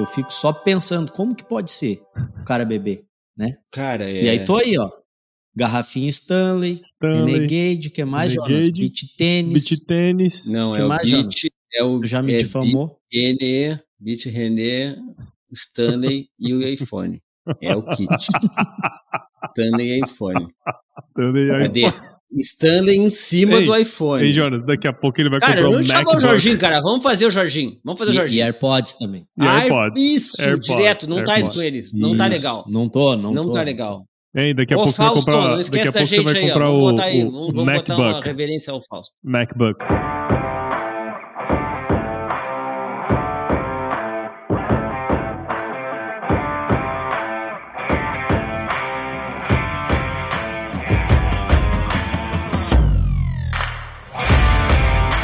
Eu fico só pensando como que pode ser o cara beber, né? Cara, é... E aí tô aí, ó. Garrafinha Stanley, Stanley, Renegade, que mais, Jonas? Renegade, Beach tênis. Beach tênis. Não, Que é o mais, Beat, é o Já me é difamou. René, Beat René, Stanley e o iPhone. É o kit. Stanley e iPhone. Stanley aí. Cadê? Stanley em cima Ei, do iPhone. Ei, Jonas, daqui a pouco ele vai Cara, comprar não um chamou o MacBook. Jorginho, cara. Vamos fazer o Jorginho. Vamos fazer o E, e Jorginho. AirPods também. E Ai, AirPods. isso, AirPods, direto. Não tá AirPods. isso com eles. Não tá legal. Não tô, não, Não tô. tá legal. Hein, daqui a Ô, pouco você vai Fausto, comprar, não daqui esquece a da pouco você gente vai aí, ó. comprar Vamos o, botar aí. o Vamos, vamos botar uma MacBook. reverência ao Fausto. MacBook.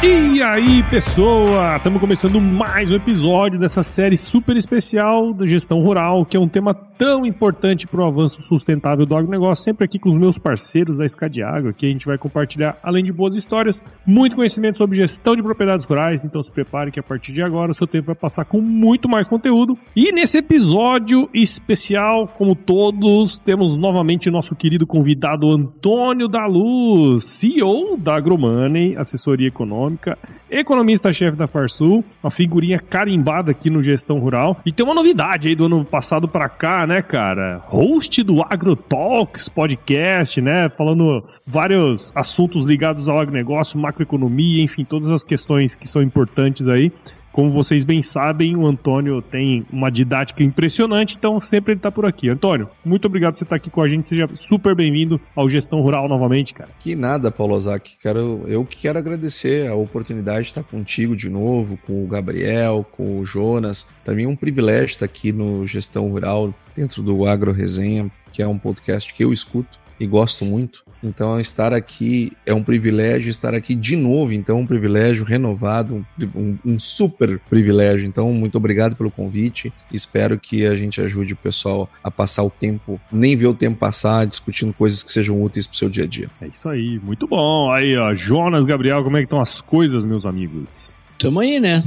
Ski. E aí, pessoa! Estamos começando mais um episódio dessa série super especial da gestão rural, que é um tema tão importante para o avanço sustentável do agronegócio. Sempre aqui com os meus parceiros da Escadiago, que a gente vai compartilhar, além de boas histórias, muito conhecimento sobre gestão de propriedades rurais. Então se prepare que a partir de agora o seu tempo vai passar com muito mais conteúdo. E nesse episódio especial, como todos, temos novamente o nosso querido convidado Antônio da Luz, CEO da AgroMoney, assessoria econômica, economista-chefe da Farsul, uma figurinha carimbada aqui no Gestão Rural. E tem uma novidade aí do ano passado pra cá, né, cara? Host do AgroTalks podcast, né? Falando vários assuntos ligados ao agronegócio, macroeconomia, enfim, todas as questões que são importantes aí. Como vocês bem sabem, o Antônio tem uma didática impressionante, então sempre ele tá por aqui. Antônio, muito obrigado por você estar aqui com a gente. Seja super bem-vindo ao Gestão Rural novamente, cara. Que nada, Paulo Ozaki. Quero, eu que quero agradecer a oportunidade de estar contigo de novo, com o Gabriel, com o Jonas. Para mim é um privilégio estar aqui no Gestão Rural, dentro do Agro Resenha, que é um podcast que eu escuto e gosto muito. Então, estar aqui é um privilégio, estar aqui de novo, então, um privilégio renovado, um, um super privilégio. Então, muito obrigado pelo convite. Espero que a gente ajude o pessoal a passar o tempo, nem ver o tempo passar, discutindo coisas que sejam úteis para o seu dia a dia. É isso aí, muito bom. Aí, ó, Jonas, Gabriel, como é que estão as coisas, meus amigos? Tamo aí, né?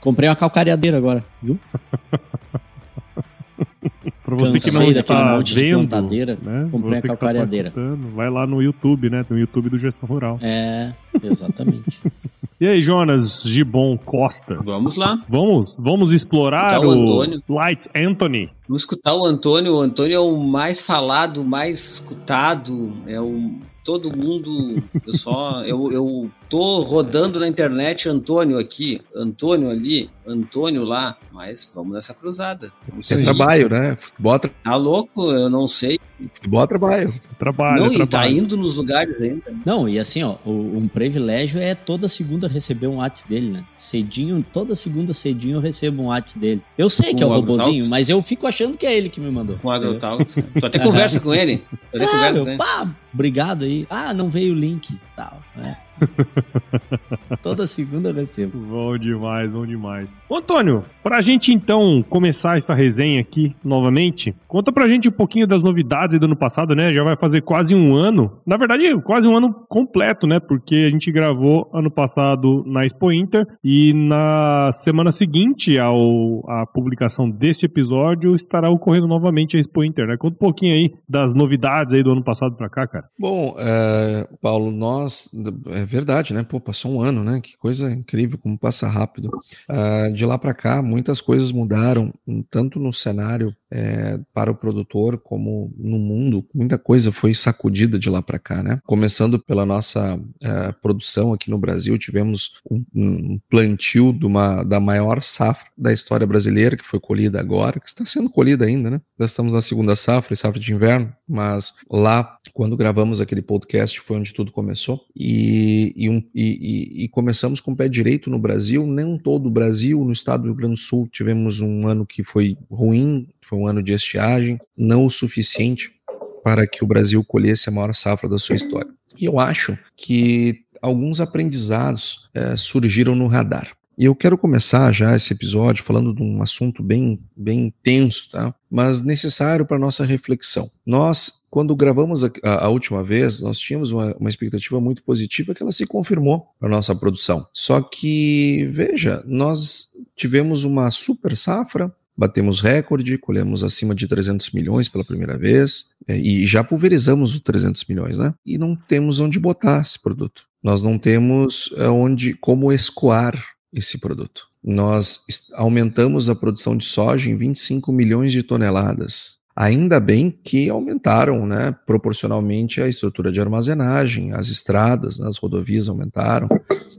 Comprei uma calcareadeira agora, viu? Para você que não está vendo, né? comprei você a que está calcareadeira. vai lá no YouTube, né? No YouTube do Gestão Rural. É, exatamente. E aí, Jonas Gibon Costa? Vamos lá. Vamos, vamos explorar o Antônio. Lights Anthony. Vamos escutar o Antônio. O Antônio é o mais falado, mais escutado. É o todo mundo. Eu só eu, eu tô rodando na internet Antônio aqui, Antônio ali, Antônio lá. Mas vamos nessa cruzada. Vamos Isso é trabalho, né? Futebol, é tra- Tá louco? Eu não sei. futebol é trabalho. Trabalho, não, e tá trabalho. indo nos lugares ainda. Não, e assim, ó, o- um privilégio é toda segunda receber um WhatsApp dele, né? Cedinho, toda segunda cedinho eu recebo um WhatsApp dele. Eu sei que é Com o robozinho, mas eu fico achando que é ele que me mandou. Com o AgroTalks. Tu até conversa com ele. Tu até conversa Claro, com ele. pá, obrigado aí. Ah, não veio o link, tal, né? Toda segunda eu recebo. Bom demais, bom demais. Ô, Antônio, pra gente então começar essa resenha aqui novamente, conta pra gente um pouquinho das novidades aí do ano passado, né? Já vai fazer quase um ano. Na verdade, quase um ano completo, né? Porque a gente gravou ano passado na Expo Inter e na semana seguinte ao à publicação deste episódio estará ocorrendo novamente a Expo Inter, né? Conta um pouquinho aí das novidades aí do ano passado pra cá, cara. Bom, é, Paulo, nós. Verdade, né? Pô, passou um ano, né? Que coisa incrível, como passa rápido. Ah, de lá para cá, muitas coisas mudaram, tanto no cenário é, para o produtor como no mundo. Muita coisa foi sacudida de lá para cá, né? Começando pela nossa é, produção aqui no Brasil, tivemos um, um plantio uma, da maior safra da história brasileira, que foi colhida agora, que está sendo colhida ainda, né? Já estamos na segunda safra, safra de inverno, mas lá, quando gravamos aquele podcast, foi onde tudo começou. E, e, um- e- e- começamos com o pé direito no Brasil, não todo o Brasil, no estado do Rio Grande do Sul, tivemos um ano que foi ruim, foi um ano de estiagem, não o suficiente para que o Brasil colhesse a maior safra da sua história. E eu acho que alguns aprendizados eh, surgiram no radar. E eu quero começar já esse episódio falando de um assunto bem, bem tenso, tá? mas necessário para nossa reflexão. Nós, quando gravamos a, a- a última vez, nós tínhamos uma, uma expectativa muito positiva que ela se confirmou para nossa produção. Só que, veja, nós tivemos uma super safra, batemos recorde, colhemos acima de 300 milhões pela primeira vez é, e já pulverizamos os 300 milhões, né? E não temos onde botar esse produto. Nós não temos é, onde como escoar esse produto. Nós aumentamos a produção de soja em 25 milhões de toneladas. Ainda bem que aumentaram, né, proporcionalmente a estrutura de armazenagem, as estradas, né, as rodovias aumentaram,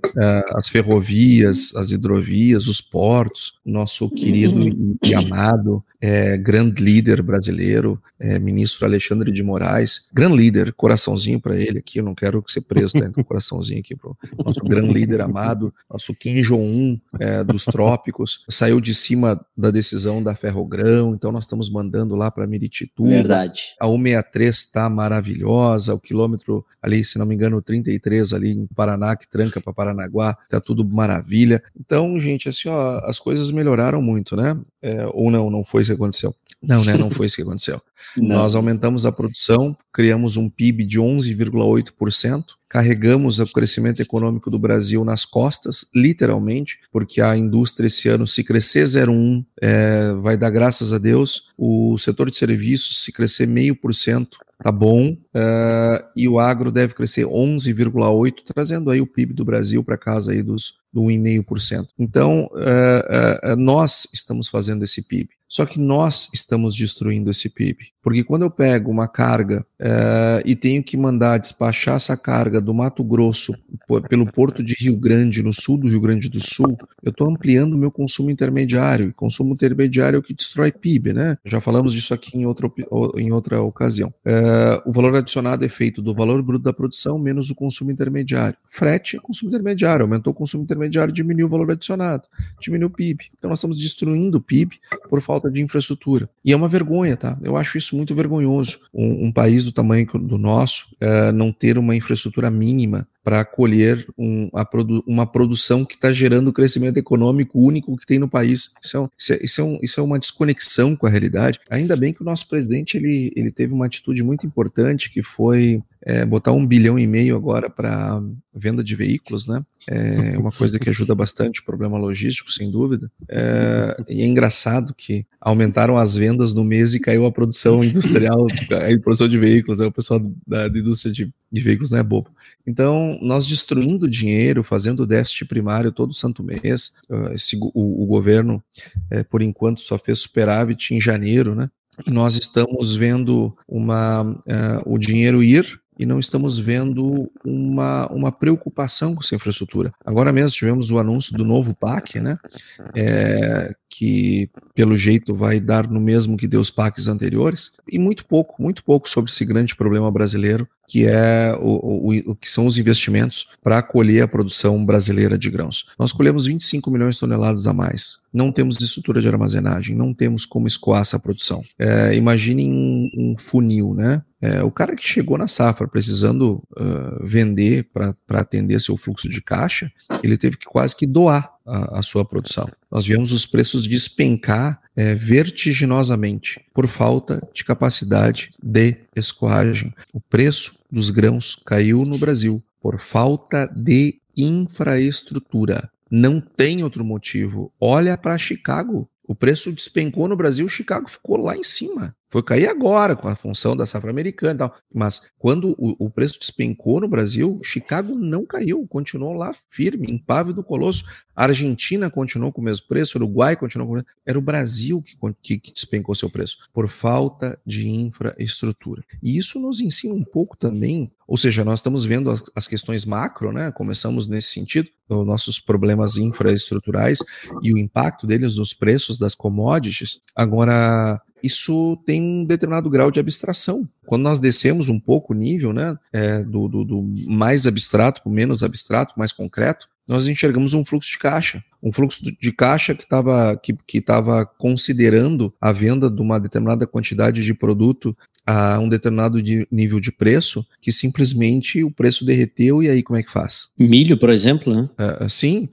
uh, as ferrovias, as hidrovias, os portos, nosso querido uhum. e amado é, grande líder brasileiro, é, ministro Alexandre de Moraes, grande líder, coraçãozinho para ele aqui, eu não quero ser preso, tá? Então, coraçãozinho aqui para o nosso grande líder amado, nosso Kim Jong-un é, dos trópicos, saiu de cima da decisão da Ferrogrão, então nós estamos mandando lá para Miritituba. Verdade. A 163 está maravilhosa, o quilômetro ali, se não me engano, 33 ali em Paraná, que tranca para Paranaguá, tá tudo maravilha. Então, gente, assim, ó, as coisas melhoraram muito, né? É, ou não, não foi isso que aconteceu. Não, né? Não foi isso que aconteceu. Nós aumentamos a produção, criamos um PIB de 11,8%, carregamos o crescimento econômico do Brasil nas costas, literalmente, porque a indústria esse ano, se crescer 0,1, é, vai dar graças a Deus. O setor de serviços, se crescer meio por cento, tá bom, uh, e o agro deve crescer 11,8, trazendo aí o PIB do Brasil para casa aí dos do 1,5%. Então, uh, uh, nós estamos fazendo esse PIB. Só que nós estamos destruindo esse PIB. Porque quando eu pego uma carga uh, e tenho que mandar despachar essa carga do Mato Grosso pelo porto de Rio Grande, no sul do Rio Grande do Sul, eu estou ampliando o meu consumo intermediário. E consumo intermediário é o que destrói PIB, né? Já falamos disso aqui em outra, em outra ocasião. Uh, o valor adicionado é feito do valor bruto da produção menos o consumo intermediário. Frete é consumo intermediário. Aumentou o consumo intermediário, diminuiu o valor adicionado, diminuiu o PIB. Então nós estamos destruindo o PIB por falta de infraestrutura. E é uma vergonha, tá? Eu acho isso muito vergonhoso. Um, um país do tamanho do nosso uh, não ter uma infraestrutura mínima para acolher um, produ uma produção que está gerando o crescimento econômico único que tem no país. Isso é, isso, é, isso, é um, isso é, uma desconexão com a realidade. Ainda bem que o nosso presidente ele, ele teve uma atitude muito importante, que foi é, botar um bilhão e meio agora para venda de veículos, né? É uma coisa que ajuda bastante o problema logístico, sem dúvida. É, e é engraçado que aumentaram as vendas no mês e caiu a produção industrial, a produção de veículos. É o pessoal da, da indústria de, de veículos não é bobo. Então, nós destruindo dinheiro, fazendo déficit primário todo santo mês. Esse, o, o, governo, é, por enquanto, só fez superávit em janeiro, né? E nós estamos vendo uma, uh, o dinheiro ir e não estamos vendo uma, uma preocupação com essa infraestrutura. Agora mesmo tivemos o anúncio do novo PAC, né? É, que pelo jeito vai dar no mesmo que deu os PACs anteriores, e muito pouco, muito pouco sobre esse grande problema brasileiro, que é o, o, o que são os investimentos para acolher a produção brasileira de grãos. Nós colhemos 25 milhões de toneladas a mais. Não temos estrutura de armazenagem, não temos como escoar essa produção. É, imaginem um, um funil, né? É, o cara que chegou na safra precisando uh, vender para atender seu fluxo de caixa, ele teve que quase que doar a, a sua produção. Nós vemos os preços despencar é, vertiginosamente por falta de capacidade de escoagem. O preço dos grãos caiu no Brasil por falta de infraestrutura. Não tem outro motivo. Olha para Chicago. O preço despencou no Brasil, Chicago ficou lá em cima. Foi cair agora com a função da safra americana e tal. Mas quando o, o, preço despencou no Brasil, Chicago não caiu, continuou lá firme, impávido do colosso. A Argentina continuou com o mesmo preço, o Uruguai continuou com o mesmo Era o Brasil que, que, despencou seu preço, por falta de infraestrutura. E isso nos ensina um pouco também, ou seja, nós estamos vendo as, as questões macro, né? Começamos nesse sentido, os nossos problemas infraestruturais e o impacto deles nos preços das commodities. Agora, isso tem um determinado grau de abstração. Quando nós descemos um pouco o nível, né, é, do, do, do, mais abstrato para o menos abstrato, mais concreto, nós enxergamos um fluxo de caixa. Um fluxo de caixa que estava que, que considerando a venda de uma determinada quantidade de produto a um determinado de nível de preço, que simplesmente o preço derreteu e aí como é que faz? Milho, por exemplo, né? É, sim,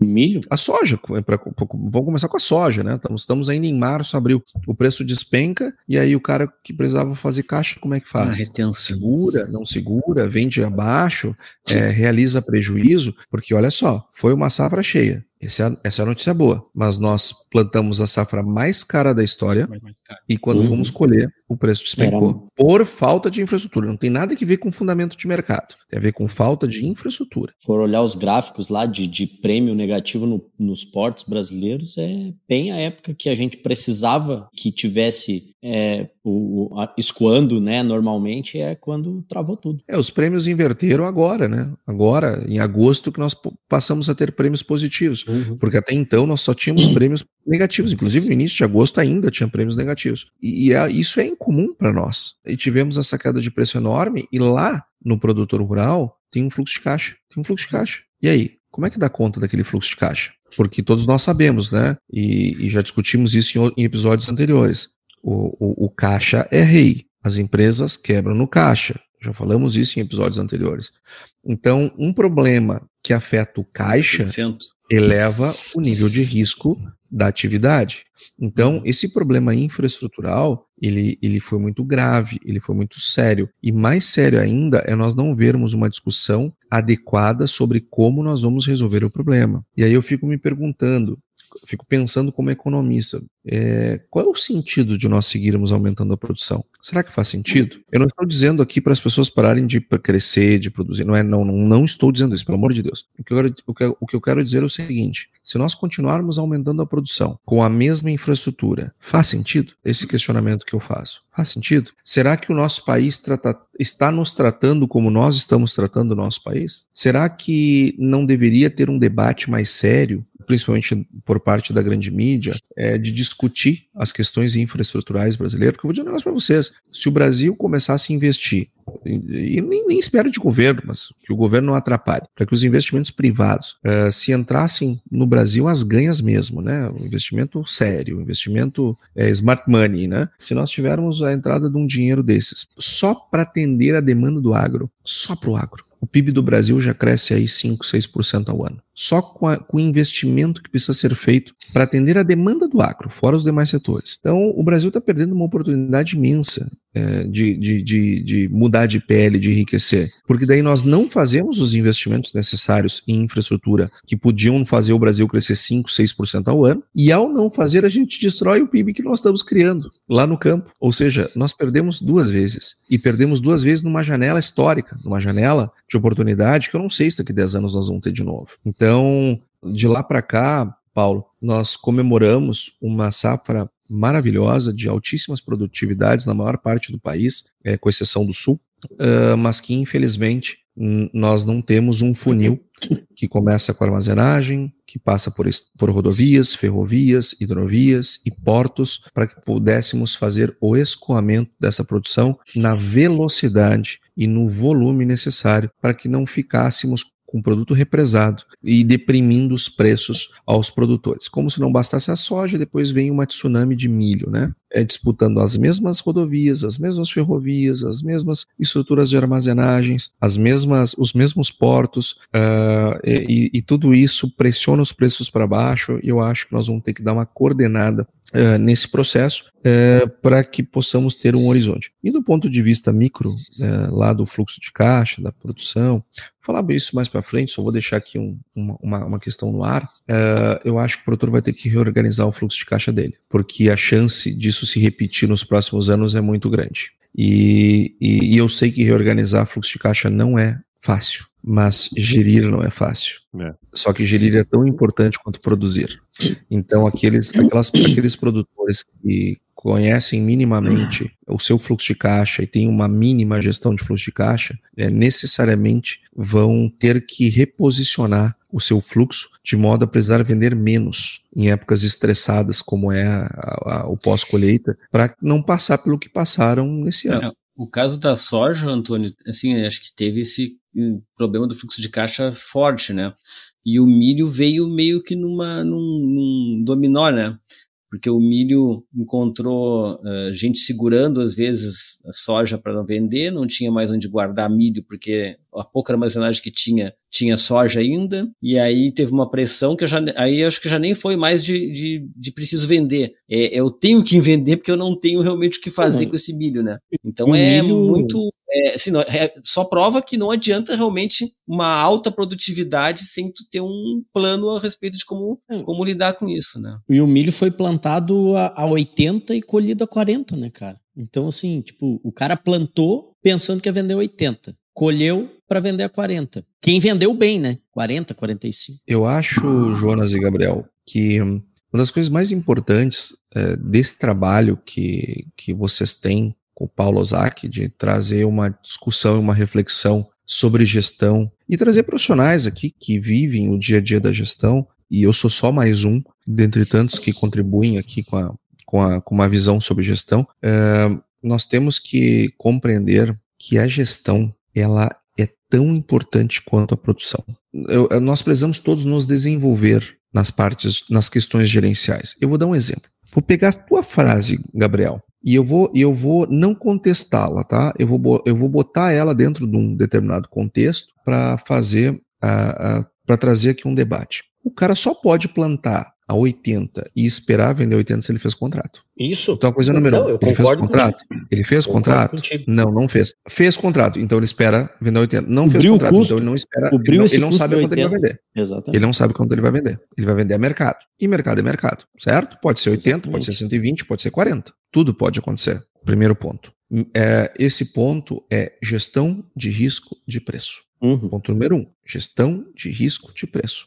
Milho? A soja, pra, vamos começar com a soja, né? Estamos, estamos ainda em março, abril. O preço despenca e aí o cara que precisava fazer caixa, como é que faz? retenção. Segura, não segura, vende abaixo, é, realiza prejuízo, porque olha só, foi uma safra cheia Essa é, essa é a notícia boa. Mas nós plantamos a safra mais cara da história e quando uhum. fomos colher, o preço despencou Era... por falta de infraestrutura. Não tem nada a ver com fundamento de mercado. Tem a ver com falta de infraestrutura. Se for olhar os gráficos lá de, de prêmio negativo no, nos portos brasileiros, é bem a época que a gente precisava que tivesse é, o, a, escoando, né, normalmente, é quando travou tudo. É, os prêmios inverteram agora, né? Agora, em agosto, que nós passamos a ter prêmios positivos. Uhum. Porque até então nós só tínhamos prêmios negativos. Inclusive, no início de agosto ainda tinha prêmios negativos. E, e é, isso é incomum para nós. E tivemos essa queda de preço enorme, e lá no produtor rural tem um fluxo de caixa. Tem um fluxo de caixa. E aí? Como é que dá conta daquele fluxo de caixa? Porque todos nós sabemos, né? E, e já discutimos isso em, em episódios anteriores. O, o, o, caixa é rei. As empresas quebram no caixa. Já falamos isso em episódios anteriores. Então, um problema que afeta o caixa 100%. Eleva o nível de risco da atividade. Então, esse problema infraestrutural, ele, ele foi muito grave, ele foi muito sério. E mais sério ainda é nós não vermos uma discussão adequada sobre como nós vamos resolver o problema. E aí eu fico me perguntando, fico pensando como economista, é, qual é o sentido de nós seguirmos aumentando a produção? Será que faz sentido? Eu não estou dizendo aqui para as pessoas pararem de crescer, de produzir, não é, não, não, não estou dizendo isso, pelo amor de Deus. O que, o que eu quero dizer é o seguinte: se nós continuarmos aumentando a produção com a mesma infraestrutura, faz sentido? Esse questionamento que eu faço. Faz sentido? Será que o nosso país trata, está nos tratando como nós estamos tratando o nosso país? Será que não deveria ter um debate mais sério principalmente por parte da grande mídia, é de discutir as questões infraestruturais brasileiras, porque eu vou dizer um negócio para vocês, se o Brasil começasse a investir, e nem, nem espero de governo, mas que o governo não atrapalhe, para que os investimentos privados uh, se entrassem no Brasil as ganhas mesmo, né? Investimento sério, investimento é, smart money, né? Se nós tivermos a entrada de um dinheiro desses só para atender a demanda do agro, só para o agro, o PIB do Brasil já cresce aí 5, 6% ao ano. Só com, a, com, o investimento que precisa ser feito para atender a demanda do agro, fora os demais setores. Então, o Brasil está perdendo uma oportunidade imensa é, de, de, de, de, mudar de pele, de enriquecer. Porque daí nós não fazemos os investimentos necessários em infraestrutura que podiam fazer o Brasil crescer 5, 6% ao ano, e ao não fazer, a gente destrói o PIB que nós estamos criando lá no campo. Ou seja, nós perdemos duas vezes. E perdemos duas vezes numa janela histórica, numa janela de oportunidade que eu não sei se daqui a 10 anos nós vamos ter de novo. Então, de lá para cá, Paulo, nós comemoramos uma safra maravilhosa, de altíssimas produtividades na maior parte do país, é, com exceção do sul, uh, mas que infelizmente nós não temos um funil que começa com armazenagem, que passa por, por rodovias, ferrovias, hidrovias e portos, para que pudéssemos fazer o escoamento dessa produção na velocidade e no volume necessário para que não ficássemos com produto represado e deprimindo os preços aos produtores. Como se não bastasse a soja, depois vem uma tsunami de milho, né? É, disputando as mesmas rodovias, as mesmas ferrovias, as mesmas estruturas de armazenagens, as mesmas, os mesmos portos, uh, e, e, tudo isso pressiona os preços para baixo. E eu acho que nós vamos ter que dar uma coordenada uh, nesse processo uh, para que possamos ter um horizonte. E do ponto de vista micro, lá do fluxo de caixa, da produção, falar isso mais para frente, só vou deixar aqui um, uma, uma, questão no ar. eu acho que o produtor vai ter que reorganizar o fluxo de caixa dele, porque a chance disso se repetir nos próximos anos é muito grande. E, e, e eu sei que reorganizar fluxo de caixa não é fácil mas gerir não é fácil. É. Só que gerir é tão importante quanto produzir. Então, aqueles, aquelas, aqueles produtores que conhecem minimamente o seu fluxo de caixa e têm uma mínima gestão de fluxo de caixa, é, necessariamente vão ter que reposicionar o seu fluxo de modo a precisar vender menos em épocas estressadas, como é a, a, o pós-colheita, para não passar pelo que passaram nesse ano. O caso da soja, Antônio, assim, acho que teve esse hum, problema do fluxo de caixa forte, né? E o milho veio meio que numa, num, num dominó, né? Porque o milho encontrou uh, gente segurando, às vezes, a soja para não vender, não tinha mais onde guardar milho, porque a pouca armazenagem que tinha, tinha soja ainda, e aí teve uma pressão que eu já, aí acho que já nem foi mais de, de, de preciso vender. É, eu tenho que vender porque eu não tenho realmente o que fazer com esse milho, né? Então o é milho... muito é, assim, é, só prova que não adianta realmente uma alta produtividade sem tu ter um plano a respeito de como, é. como lidar com isso, né? E o milho foi plantado a, a 80 e colhido a 40, né, cara? Então, assim, tipo, o cara plantou pensando que ia vender 80. Colheu para vender a 40. Quem vendeu bem, né? 40, 45. Eu acho, Jonas e Gabriel, que uma das coisas mais importantes é, desse trabalho que, que vocês têm com Paulo Ozaki, de trazer uma discussão e uma reflexão sobre gestão e trazer profissionais aqui que vivem o dia a dia da gestão, e eu sou só mais um, dentre tantos que contribuem aqui com, a, com, a, com uma visão sobre gestão, é, nós temos que compreender que a gestão ela é tão importante quanto a produção. Eu, nós precisamos todos nos desenvolver nas partes, nas questões gerenciais. Eu vou dar um exemplo. Vou pegar a tua frase, Gabriel, e eu vou, eu vou não contestá-la, tá? Eu vou, eu vou botar ela dentro de um determinado contexto para fazer, para trazer aqui um debate. O cara só pode plantar a 80 e esperar vender 80 se ele fez contrato. Isso. Então a coisa número não, um, ele fez contrato? Contigo. Ele fez concordo contrato? Contigo. Não, não fez. Fez contrato, então ele espera vender 80. Não fez contrato, então ele não espera. Ele não, ele não sabe quanto ele vai vender. Exatamente. Ele não sabe quanto ele vai vender. Ele vai vender a mercado. E mercado é mercado, certo? Pode ser 80, Exatamente. pode ser 120, pode ser 40. Tudo pode acontecer. Primeiro ponto. É, esse ponto é gestão de risco de preço. Uhum. Ponto número um: gestão de risco de preço.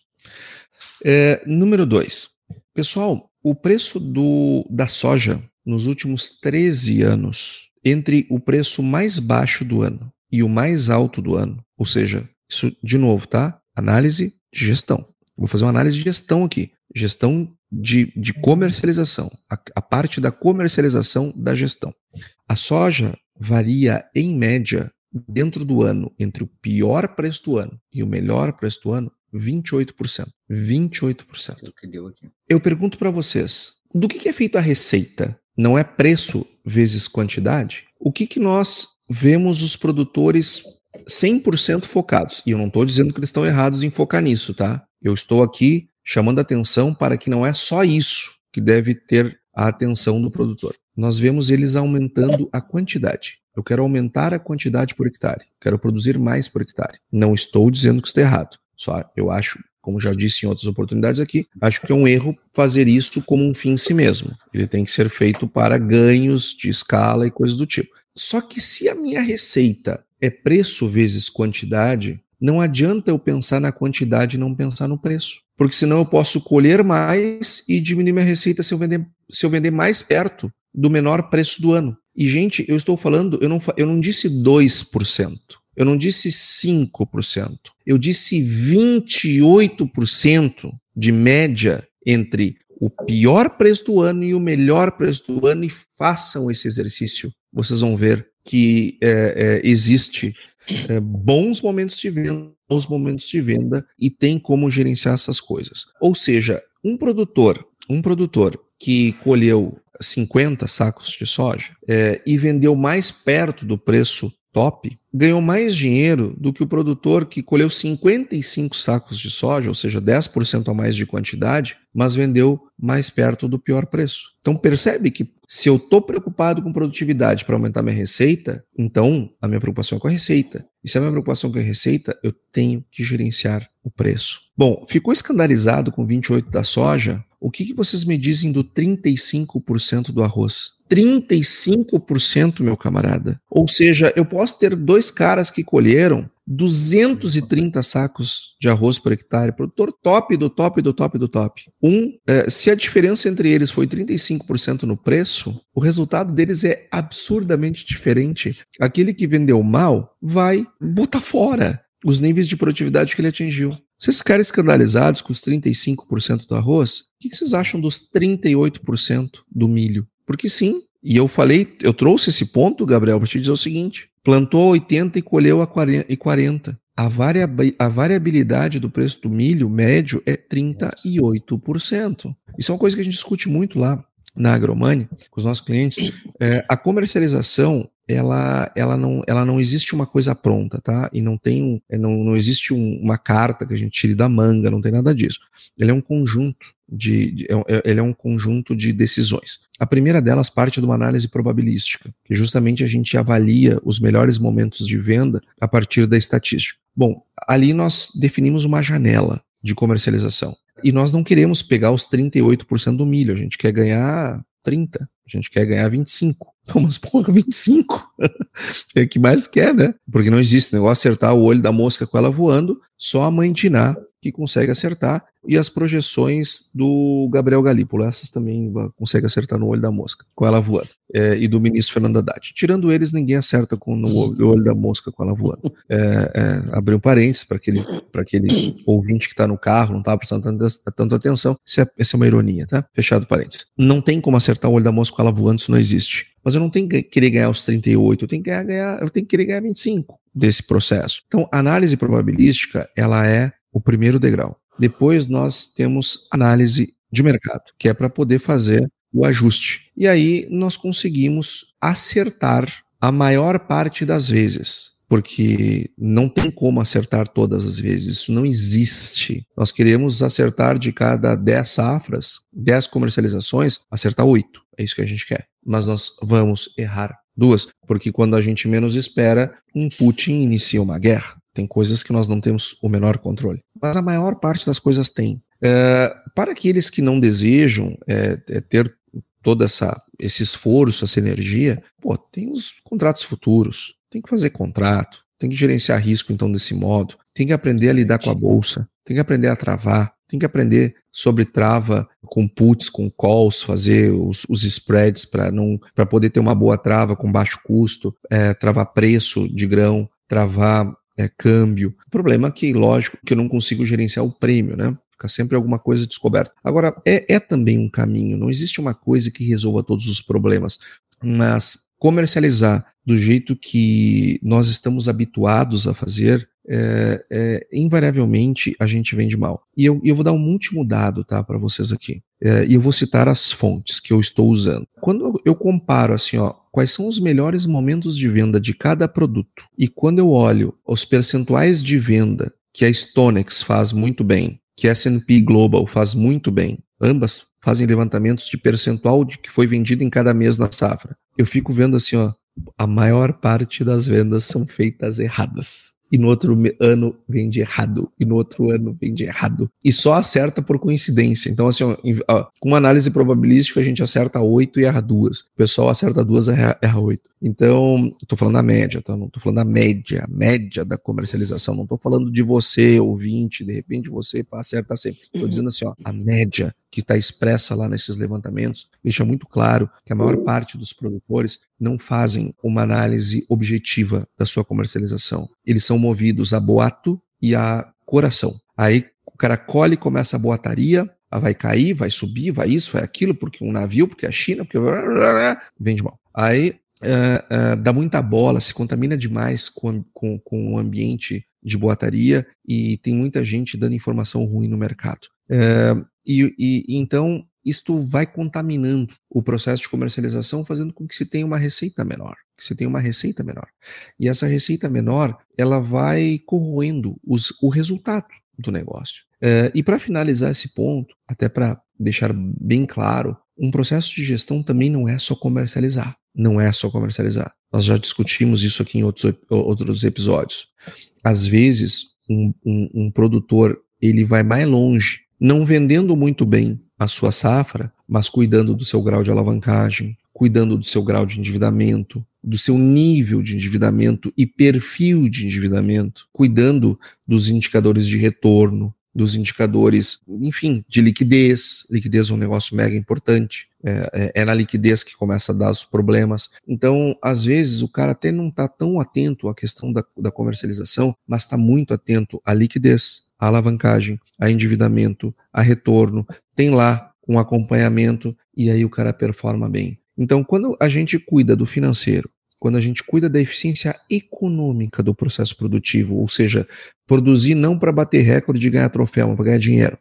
É, número dois, pessoal, o preço do, da soja nos últimos 13 anos, entre o preço mais baixo do ano e o mais alto do ano, ou seja, isso de novo, tá? Análise de gestão. Vou fazer uma análise de gestão aqui. Gestão de, de comercialização, a, a parte da comercialização da gestão. A soja varia, em média, dentro do ano, entre o pior preço do ano e o melhor preço do ano, 28%. 28%. que deu aqui. Eu pergunto para vocês, do que, que é feita a receita? Não é preço vezes quantidade? O que, que nós vemos os produtores 100% focados? E eu não estou dizendo que eles estão errados em focar nisso, tá? Eu estou aqui chamando atenção para que não é só isso que deve ter a atenção do produtor. Nós vemos eles aumentando a quantidade. Eu quero aumentar a quantidade por hectare. Quero produzir mais por hectare. Não estou dizendo que está errado. Só eu acho, como já disse em outras oportunidades aqui, acho que é um erro fazer isso como um fim em si mesmo. Ele tem que ser feito para ganhos de escala e coisas do tipo. Só que se a minha receita é preço vezes quantidade, não adianta eu pensar na quantidade e não pensar no preço. Porque senão eu posso colher mais e diminuir minha receita se eu vender, se eu vender mais perto do menor preço do ano. E, gente, eu estou falando, eu não, eu não disse 2%. Eu não disse 5%, eu disse 28% de média entre o pior preço do ano e o melhor preço do ano e façam esse exercício. Vocês vão ver que é, é, existe é, bons momentos de venda, bons momentos de venda e tem como gerenciar essas coisas. Ou seja, um produtor, um produtor que colheu 50 sacos de soja é, e vendeu mais perto do preço top ganhou mais dinheiro do que o produtor que colheu 55 sacos de soja, ou seja, 10% a mais de quantidade, mas vendeu mais perto do pior preço. Então percebe que se eu estou preocupado com produtividade para aumentar minha receita, então a minha preocupação é com a receita. E se a minha preocupação é com a receita, eu tenho que gerenciar o preço. Bom, ficou escandalizado com 28 da soja? O que, que vocês me dizem do 35% do arroz? 35%, meu camarada. Ou seja, eu posso ter dois caras que colheram 230 sacos de arroz por hectare, produtor top do top do top do top. Um, é, se a diferença entre eles foi 35% no preço, o resultado deles é absurdamente diferente. Aquele que vendeu mal vai botar fora os níveis de produtividade que ele atingiu. Vocês ficarem escandalizados com os 35% do arroz, o que vocês acham dos 38% do milho? Porque sim, e eu falei, eu trouxe esse ponto, Gabriel, para te dizer o seguinte: plantou 80 e colheu a 40. A, a variabilidade do preço do milho médio é 38%. Isso é uma coisa que a gente discute muito lá na Agromani, com os nossos clientes. É, a comercialização ela, ela, não, ela não existe uma coisa pronta, tá? E não tem um, é, não, não existe um, uma carta que a gente tire da manga, não tem nada disso. Ele é um conjunto de, de, é é, ele é um conjunto de decisões. A primeira delas parte de uma análise probabilística, que justamente a gente avalia os melhores momentos de venda a partir da estatística. Bom, ali nós definimos uma janela de comercialização. E nós não queremos pegar os 38% do milho, a gente quer ganhar 30, a gente quer ganhar 25. Mas, porra, 25. é o que mais quer, né? Porque não existe negócio acertar o olho da mosca com ela voando, só a mãe de Ná que consegue acertar, e as projeções do Gabriel Galípolo, essas também consegue acertar no olho da mosca, com ela voando, é, e do ministro Fernando Haddad. Tirando eles, ninguém acerta com no olho da mosca com ela voando. É, é, abrir um parênteses para aquele, aquele ouvinte que está no carro, não estava prestando tanta, tanta atenção, é, essa é uma ironia, tá? Fechado parênteses. Não tem como acertar o olho da mosca com ela voando, isso não existe. Mas eu não tenho que querer ganhar os 38, eu tenho que ganhar, ganhar eu tenho que querer ganhar 25 desse processo. Então, a análise probabilística, ela é o primeiro degrau. Depois nós temos análise de mercado, que é para poder fazer o ajuste. E aí nós conseguimos acertar a maior parte das vezes, porque não tem como acertar todas as vezes, isso não existe. Nós queremos acertar de cada 10 safras, 10 comercializações, acertar 8. É isso que a gente quer. Mas nós vamos errar duas, porque quando a gente menos espera, um Putin inicia uma guerra. Tem coisas que nós não temos o menor controle. Mas a maior parte das coisas tem. É, para aqueles que não desejam é, é, ter todo essa, esse esforço, essa energia, pô, tem os contratos futuros, tem que fazer contrato, tem que gerenciar risco então desse modo, tem que aprender a lidar com a bolsa, tem que aprender a travar, tem que aprender sobre trava com puts, com calls, fazer os, os spreads para não para poder ter uma boa trava com baixo custo, é, travar preço de grão, travar é, câmbio. O problema é que, lógico, que eu não consigo gerenciar o prêmio, né? Fica sempre alguma coisa descoberta. Agora, é, é também um caminho, não existe uma coisa que resolva todos os problemas, mas comercializar do jeito que nós estamos habituados a fazer é, é, invariavelmente a gente vende mal. E eu, eu vou dar um último dado tá, para vocês aqui. É, e eu vou citar as fontes que eu estou usando. Quando eu comparo assim, ó, quais são os melhores momentos de venda de cada produto, e quando eu olho os percentuais de venda que a Stonex faz muito bem, que a S&P Global faz muito bem, ambas fazem levantamentos de percentual de que foi vendido em cada mês na safra. Eu fico vendo assim, ó, a maior parte das vendas são feitas erradas e no outro ano vende errado, e no outro ano vende errado. E só acerta por coincidência. Então, assim, ó, com uma análise probabilística, a gente acerta oito e erra duas. O pessoal acerta duas e erra oito. Então, estou falando da média, tá? Não estou falando da média, a média da comercialização. Não estou falando de você, ouvinte, de repente você acerta sempre. Estou uhum. dizendo assim, ó, a média que está expressa lá nesses levantamentos deixa muito claro que a maior parte dos produtores não fazem uma análise objetiva da sua comercialização. Eles são movidos a boato e a coração. Aí o cara colhe, começa a boataria, vai cair, vai subir, vai isso, vai aquilo, porque um navio, porque a China, porque vende mal. Aí uh, dá muita bola, se contamina demais com, com, com o ambiente de boataria e tem muita gente dando informação ruim no mercado. Uh, e, e, então isto vai contaminando o processo de comercialização, fazendo com que se tenha uma receita menor, que se tenha uma receita menor. E essa receita menor, ela vai corroendo os, o resultado do negócio. e para finalizar esse ponto, até para deixar bem claro, um processo de gestão também não é só comercializar não é só comercializar. Nós já discutimos isso aqui em outros, outros episódios. Às vezes, um, um, um produtor ele vai mais longe, não vendendo muito bem a sua safra, mas cuidando do seu grau de alavancagem, cuidando do seu grau de endividamento, do seu nível de endividamento e perfil de endividamento, cuidando dos indicadores de retorno, dos indicadores, enfim, de liquidez. Liquidez é um negócio mega importante. É, é, é, na liquidez que começa a dar os problemas. Então, às vezes, o cara até não está tão atento à questão da, da comercialização, mas está muito atento à liquidez, à alavancagem, a endividamento, a retorno. Tem lá um acompanhamento e aí o cara performa bem. Então, quando a gente cuida do financeiro, quando a gente cuida da eficiência econômica do processo produtivo, ou seja, produzir não para bater recorde e ganhar troféu, mas para ganhar dinheiro.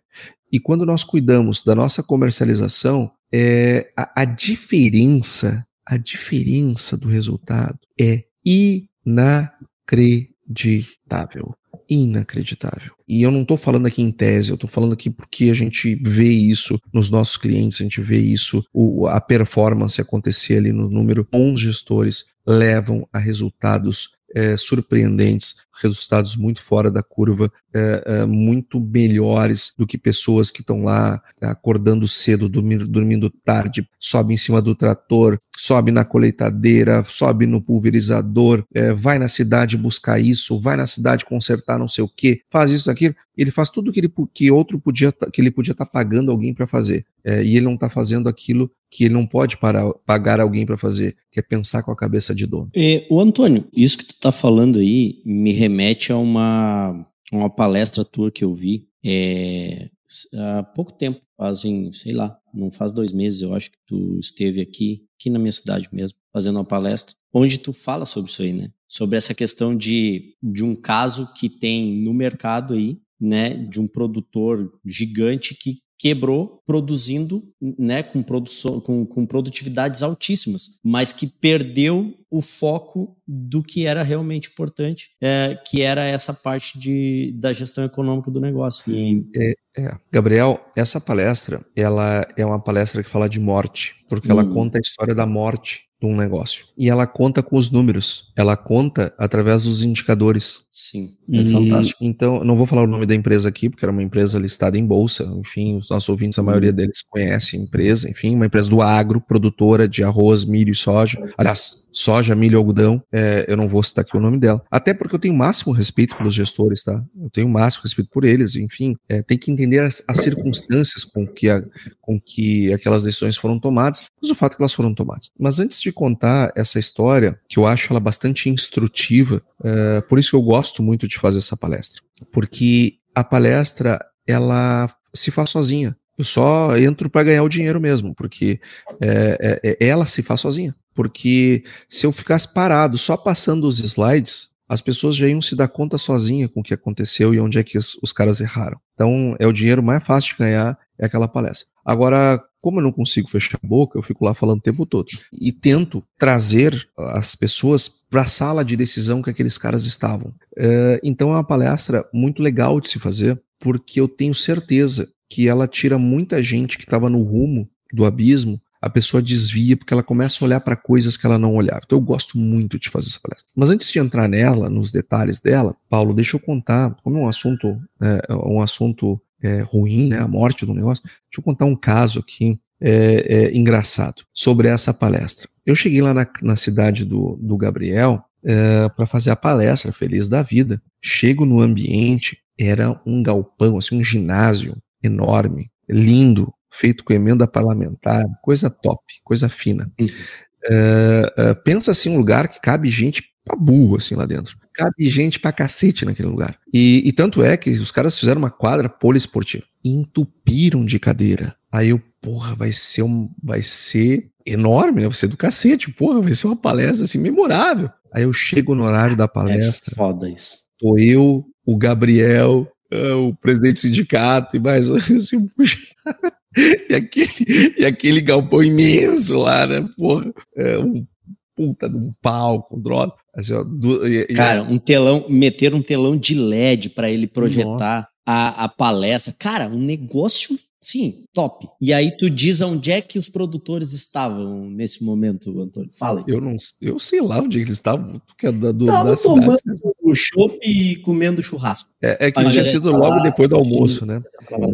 E quando nós cuidamos da nossa comercialização, é, a, a diferença a diferença do resultado é inacreditável. Inacreditável. E eu não estou falando aqui em tese, eu estou falando aqui porque a gente vê isso nos nossos clientes, a gente vê isso, o, a performance acontecer ali no número. Bons gestores levam a resultados é, surpreendentes, resultados muito fora da curva, é, é, muito melhores do que pessoas que estão lá acordando cedo, dormindo, dormindo tarde, sobe em cima do trator, sobe na colheitadeira, sobe no pulverizador, é, vai na cidade buscar isso, vai na cidade consertar não sei o que, faz isso, aquilo. Ele faz tudo que, ele, que outro podia que ele podia estar tá pagando alguém para fazer. É, e ele não está fazendo aquilo que ele não pode parar, pagar alguém para fazer, que é pensar com a cabeça de dono. É, o Antônio, isso que tu está falando aí me remete a uma, uma palestra tua que eu vi é, há pouco tempo, fazem, sei lá, não faz dois meses, eu acho que tu esteve aqui, aqui na minha cidade mesmo, fazendo uma palestra, onde tu fala sobre isso aí, né? Sobre essa questão de, de um caso que tem no mercado aí, né, de um produtor gigante que quebrou produzindo, né, com produção, com, com produtividades altíssimas, mas que perdeu o foco do que era realmente importante, é, que era essa parte de, da gestão econômica do negócio. E... É, é. Gabriel, essa palestra, ela é uma palestra que fala de morte, porque ela hum. conta a história da morte de um negócio. E ela conta com os números, ela conta através dos indicadores. Sim, é e, fantástico. Então, não vou falar o nome da empresa aqui, porque era uma empresa listada em bolsa, enfim, os nossos ouvintes, a uhum. maioria deles conhece a empresa, enfim, uma empresa do agro, produtora de arroz, milho e soja. Aliás, soja, milho e algodão, é, eu não vou citar aqui o nome dela. Até porque eu tenho o máximo respeito pelos gestores, tá? Eu tenho o máximo respeito por eles, enfim, é, tem que entender as, as circunstâncias com que, a, com que aquelas decisões foram tomadas, mas o fato é que elas foram tomadas. Mas antes de contar essa história, que eu acho ela bastante instrutiva, é, por isso que eu gosto muito de fazer essa palestra. Porque a palestra, ela se faz sozinha. Eu só entro para ganhar o dinheiro mesmo, porque é, é, é, ela se faz sozinha. Porque se eu ficasse parado só passando os slides, as pessoas já iam se dar conta sozinha com o que aconteceu e onde é que os, os caras erraram. Então, é o dinheiro mais fácil de ganhar, é aquela palestra. Agora, como eu não consigo fechar a boca, eu fico lá falando o tempo todo. E tento trazer as pessoas para a sala de decisão que aqueles caras estavam. Uh, então, é uma palestra muito legal de se fazer, porque eu tenho certeza que ela tira muita gente que estava no rumo do abismo a pessoa desvia porque ela começa a olhar para coisas que ela não olhava. Então eu gosto muito de fazer essa palestra. Mas antes de entrar nela, nos detalhes dela, Paulo, deixa eu contar, como é um assunto, é, um assunto é, ruim, né, a morte do negócio, deixa eu contar um caso aqui é, é, engraçado sobre essa palestra. Eu cheguei lá na, na cidade do, do Gabriel é, para fazer a palestra, feliz da vida. Chego no ambiente, era um galpão, assim, um ginásio enorme, lindo, feito com emenda parlamentar, coisa top, coisa fina. Uhum. Uh, uh, pensa assim um lugar que cabe gente pra burro assim lá dentro. Cabe gente pra cacete naquele lugar. E, e tanto é que os caras fizeram uma quadra poliesportiva. Entupiram de cadeira. Aí eu, porra, vai ser um, vai ser enorme, né? Vai ser do cacete, porra, vai ser uma palestra assim memorável. Aí eu chego no horário da palestra. É foda isso. Tô eu, o Gabriel, o presidente do sindicato e mais assim, e, aquele, e aquele galpão imenso lá, né? Porra, é um puta de um palco, um droga. Assim, ó, do, e, Cara, um telão, meter um telão de LED para ele projetar a, a palestra. Cara, um negócio Sim, top. E aí tu diz onde é que os produtores estavam nesse momento, Antônio? Fala aí. Eu não, eu sei lá onde eles estavam, porque é da, do, Estavam da tomando o chopp e comendo churrasco. É, é que tinha sido logo depois do almoço, né?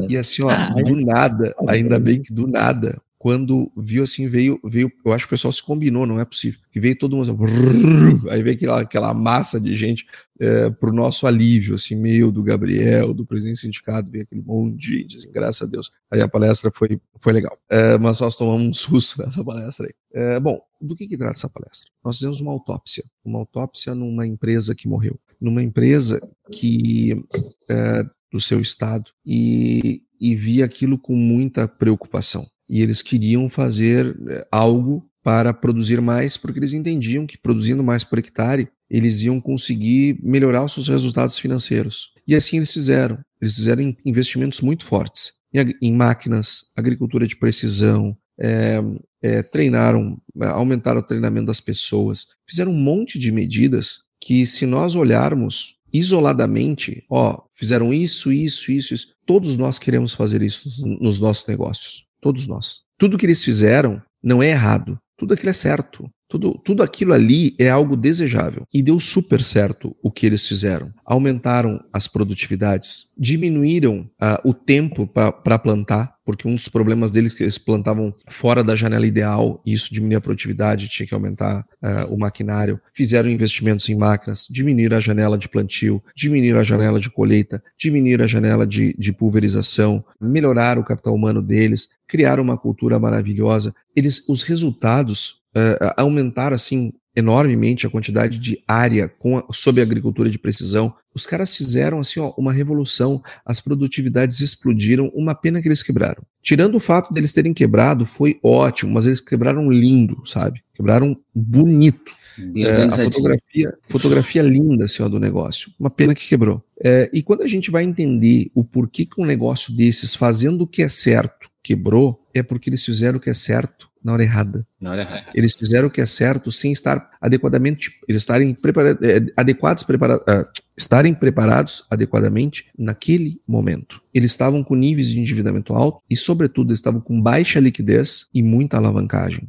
E assim, ó, ah, do nada, ainda bem que do nada, quando viu assim, veio, veio, eu acho que o pessoal se combinou, não é possível, que veio todo mundo, assim, aí veio aquela, aquela massa de gente é, pro nosso alívio, assim, meio do Gabriel, do presidente do sindicato, veio aquele monte de gente, assim, graças a Deus. Aí a palestra foi, foi legal, é, mas nós tomamos um susto nessa palestra aí. É, bom, do que que trata essa palestra? Nós fizemos uma autópsia, uma autópsia numa empresa que morreu, numa empresa que, é, do seu estado, e, e via aquilo com muita preocupação e eles queriam fazer eh, algo para produzir mais, porque eles entendiam que produzindo mais por hectare, eles iam conseguir melhorar os seus resultados financeiros. E assim eles fizeram. Eles fizeram investimentos muito fortes em máquinas, agricultura de precisão, é, é, treinaram, aumentaram o treinamento das pessoas, fizeram um monte de medidas que, se nós olharmos isoladamente, ó, fizeram isso, isso, isso, isso. Todos nós queremos fazer isso nos nossos negócios. Todos nós. Tudo que eles fizeram não é errado. Tudo aquilo é certo. Tudo, tudo aquilo ali é algo desejável. E deu super certo o que eles fizeram. Aumentaram as produtividades, diminuíram uh, o tempo para plantar, porque um dos problemas deles é que eles plantavam fora da janela ideal, e isso diminuía a produtividade, tinha que aumentar uh, o maquinário. Fizeram investimentos em máquinas, diminuíram a janela de plantio, diminuíram a janela de colheita, diminuíram a janela de, de pulverização, melhoraram o capital humano deles, criaram uma cultura maravilhosa. Eles, os resultados uh, aumentar assim enormemente a quantidade de área com a, sob a agricultura de precisão. Os caras fizeram assim ó, uma revolução, as produtividades explodiram, uma pena que eles quebraram. Tirando o fato deles terem quebrado, foi ótimo, mas eles quebraram lindo, sabe? Quebraram bonito. É, a fotografia, fotografia linda assim, ó, do negócio. Uma pena que quebrou. É, e quando a gente vai entender o porquê que um negócio desses, fazendo o que é certo, quebrou, é porque eles fizeram o que é certo na hora errada. Na hora errada. Eles fizeram o que é certo sem estar adequadamente, eles estarem preparados, é, adequados, preparados, uh, estarem preparados adequadamente naquele momento. Eles estavam com níveis de endividamento alto e, sobretudo, estavam com baixa liquidez e muita alavancagem.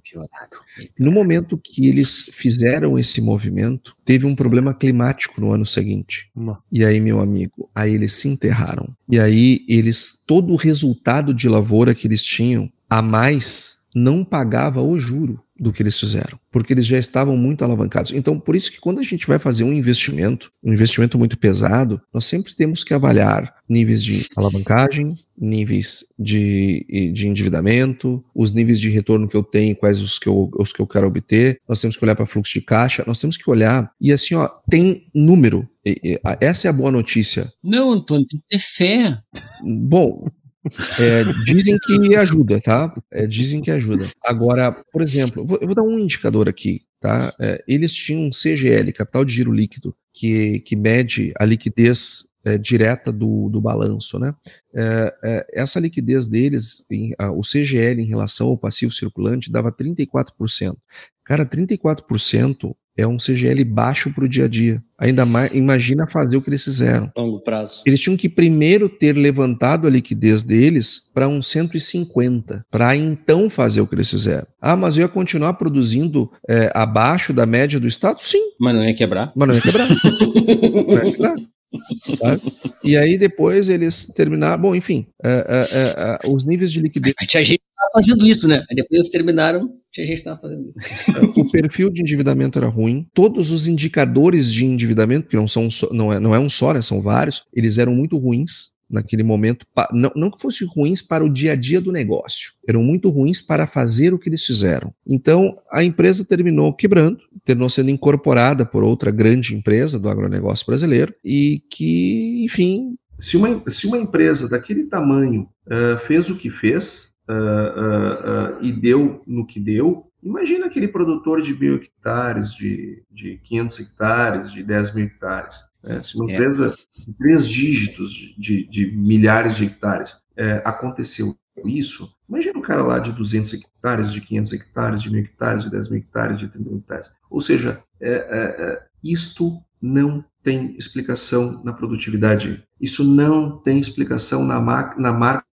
No momento que eles fizeram esse movimento, teve um problema climático no ano seguinte. E aí, meu amigo, aí eles se enterraram. E aí eles, todo o resultado de lavoura que eles tinham a mais não pagava o juro do que eles fizeram, porque eles já estavam muito alavancados. Então, por isso que quando a gente vai fazer um investimento, um investimento muito pesado, nós sempre temos que avaliar níveis de alavancagem, níveis de, de endividamento, os níveis de retorno que eu tenho, quais os que eu, os que eu quero obter. Nós temos que olhar para fluxo de caixa, nós temos que olhar e assim, ó, tem número. Essa é a boa notícia. Não, Antônio, tem que ter fé. Bom, é, dizem que ajuda, tá? É, dizem que ajuda. Agora, por exemplo, eu vou, eu vou dar um indicador aqui, tá? É, eles tinham um CGL, capital de giro líquido, que, que mede a liquidez é, direta do, do balanço, né? É, é, essa liquidez deles, em, a, o CGL em relação ao passivo circulante, dava 34%. Cara, 34% é um CGL baixo para o dia a dia. Ainda mais, imagina fazer o que eles fizeram. Longo prazo. Eles tinham que primeiro ter levantado a liquidez deles para uns 150, para então fazer o que eles fizeram. Ah, mas eu ia continuar produzindo é, abaixo da média do Estado? Sim. Mas não ia quebrar. Mas não ia quebrar. não ia quebrar. Tá? E aí depois eles terminaram. Bom, enfim, é, é, é, os níveis de liquidez. Tinha gente fazendo isso, né? Aí depois eles terminaram, tinha gente estava fazendo isso. o perfil de endividamento era ruim. Todos os indicadores de endividamento, que não são não é, não é um só, né? São vários, eles eram muito ruins naquele momento, não, não que fossem ruins para o dia a dia do negócio, eram muito ruins para fazer o que eles fizeram. Então, a empresa terminou quebrando, terminou sendo incorporada por outra grande empresa do agronegócio brasileiro e que, enfim. Se uma, se uma empresa daquele tamanho uh, fez o que fez uh, uh, e deu no que deu, Imagina aquele produtor de mil hectares, de, de 500 hectares, de 10 mil hectares. É, se uma é. empresa de três dígitos de, de, milhares de hectares é, aconteceu isso, imagina um cara lá de 200 hectares, de 500 hectares, de mil hectares, de 10 mil hectares, de 30 mil hectares. Ou seja, é, é, é, isto não tem explicação na produtividade. Isso não tem explicação na, na marca.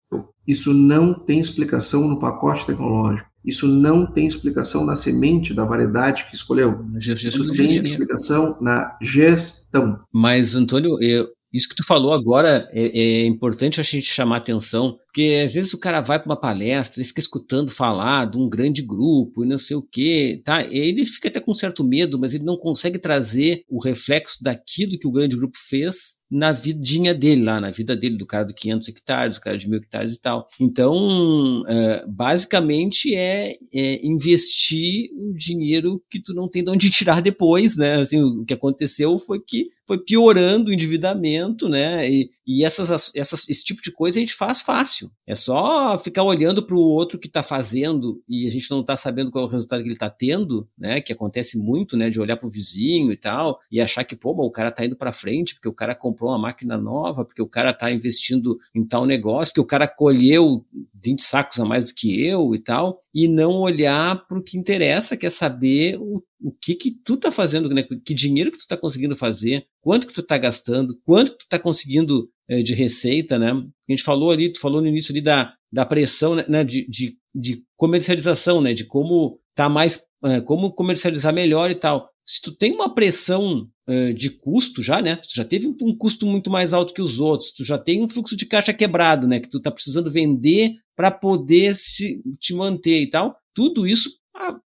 Isso não tem explicação no pacote tecnológico. Isso não tem explicação na semente da variedade que escolheu. Isso tem explicação na gestão. Mas, Antônio, eu, isso que tu falou agora é, é, importante a gente chamar atenção, porque às vezes o cara vai para uma palestra e fica escutando falar de um grande grupo e não sei o quê, tá? Ele fica até com certo medo, mas ele não consegue trazer o reflexo daquilo que o grande grupo fez na vidinha dele lá, na vida dele, do cara de 500 hectares, do cara de mil hectares e tal. Então, é, basicamente é, é, investir o dinheiro que tu não tem de onde tirar depois, né? Assim, o que aconteceu foi que foi piorando o endividamento, né? E, e essas, essas, esse tipo de coisa a gente faz fácil fácil. É só ficar olhando para o outro que está fazendo e a gente não está sabendo qual é o resultado que ele está tendo, né? Que acontece muito, né? De olhar para o vizinho e tal e achar que, pô, o cara está indo para frente porque o cara comprou uma máquina nova, porque o cara está investindo em tal negócio, porque o cara colheu 20 sacos a mais do que eu e tal, e não olhar para o que interessa, que é saber o, o que que tu tá fazendo, né? Que dinheiro que tu tá conseguindo fazer, quanto que tu tá gastando, quanto que tu tá conseguindo de receita, né? A gente falou ali, tu falou no início ali da, da pressão, né, né de, de, de comercialização, né? De como tá mais, é, como comercializar melhor e tal. Se tu tem uma pressão é, de custo já, né? Tu já teve um custo muito mais alto que os outros, tu já tem um fluxo de caixa quebrado, né? Que tu tá precisando vender para poder se, te manter e tal. Tudo isso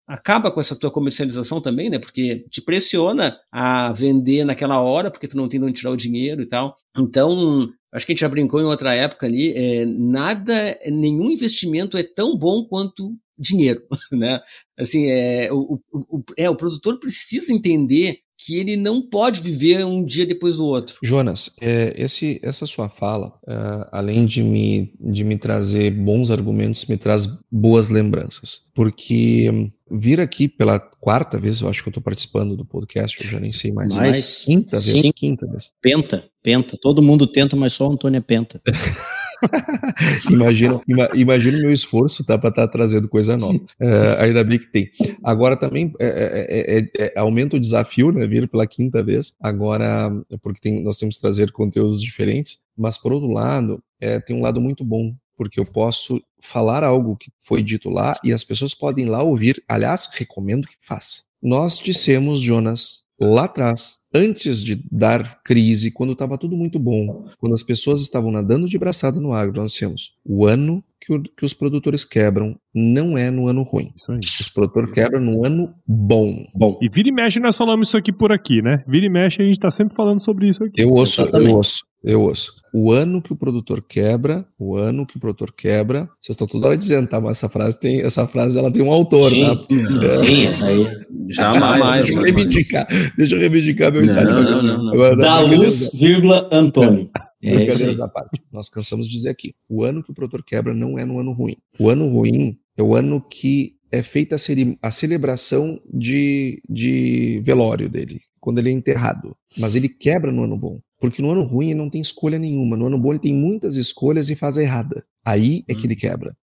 acaba com essa tua comercialização também, né? Porque te pressiona a vender naquela hora, porque tu não tem onde tirar o dinheiro e tal. Então, acho que a gente já brincou em outra época ali, é, nada, nenhum investimento é tão bom quanto dinheiro, né? Assim, é, o, o, é, o produtor precisa entender que ele não pode viver um dia depois do outro. Jonas, é, esse, essa sua fala, é, além de me, de me trazer bons argumentos, me traz boas lembranças. Porque vir aqui pela quarta vez, eu acho que eu estou participando do podcast, eu já nem sei mais. mais quinta vez. Sim. Quinta vez. Penta, penta. Todo mundo tenta, mas só o Antônio é penta. imagina, ima, imagina o meu esforço tá, para estar tá trazendo coisa nova. É, ainda bem que tem. Agora também é é, é, é, é, aumenta o desafio, né? Vir pela quinta vez. Agora, porque tem, nós temos que trazer conteúdos diferentes. Mas, por outro lado, tem um lado muito bom, porque eu posso falar algo que foi dito lá e as pessoas podem lá ouvir. Aliás, recomendo que faça. Nós dissemos, Jonas, lá atrás, antes de dar crise, quando estava tudo muito bom, quando as pessoas estavam nadando de braçada no agro, nós tínhamos o ano que, o, que os produtores quebram não é no ano ruim. Os produtores quebram no ano bom. Bom. E vira e mexe nós falamos isso aqui por aqui, né? Vira e mexe a gente está sempre falando sobre isso aqui. Eu ouço, Exatamente. eu ouço. Eu ouço. O ano que o produtor quebra, o ano que o produtor quebra. Vocês estão toda hora dizendo, tá? Mas essa frase tem, essa frase ela tem um autor, sim, tá? É. Sim, essa aí. Jamais. Deixa eu reivindicar, deixa eu reivindicar meu Não, não, não. Da luz, vírgula, Antônio. É Brincadeiras à parte. Nós cansamos de dizer aqui: o ano que o produtor quebra não é no ano ruim. O ano ruim é o ano que é feita a, a celebração de, de velório dele, quando ele é enterrado. Mas ele quebra no ano bom. Porque no ano ruim ele não tem escolha nenhuma. No ano bom ele tem muitas escolhas e faz a errada. Aí é que ele hum. quebra.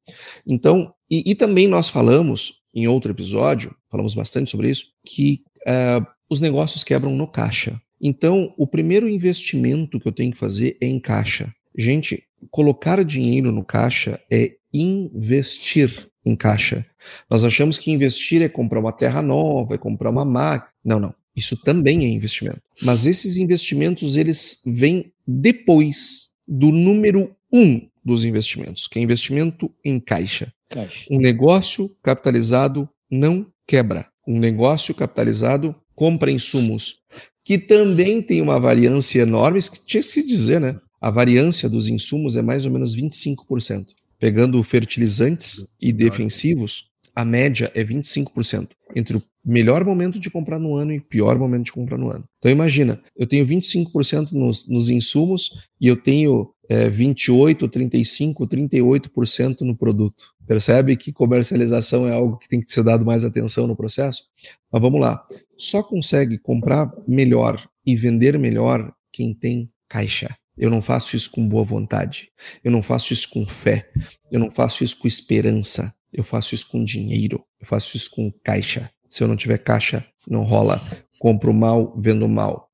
Então, e, e, também nós falamos em outro episódio, falamos bastante sobre isso, que uh, os negócios quebram no caixa. Então, o primeiro investimento que eu tenho que fazer é em caixa. Gente, colocar dinheiro no caixa é investir em caixa. Nós achamos que investir é comprar uma terra nova, é comprar uma máquina. Não, não. Isso também é investimento. Mas esses investimentos, eles vêm depois do número um dos investimentos, que é investimento em caixa. caixa. Um negócio capitalizado não quebra. Um negócio capitalizado compra insumos, que também tem uma variância enorme, que tinha que se dizer, né? A variância dos insumos é mais ou menos 25%. Pegando fertilizantes e defensivos, a média é 25% entre o melhor momento de comprar no ano e pior momento de comprar no ano. Então imagina, eu tenho 25% nos, nos insumos e eu tenho é, 28, 35, 38% no produto. Percebe que comercialização é algo que tem que ser dado mais atenção no processo? Mas vamos lá. Só consegue comprar melhor e vender melhor quem tem caixa. Eu não faço isso com boa vontade. Eu não faço isso com fé. Eu não faço isso com esperança. Eu faço isso com dinheiro. Eu faço isso com caixa. Se eu não tiver caixa, não rola. Compro mal, vendo mal.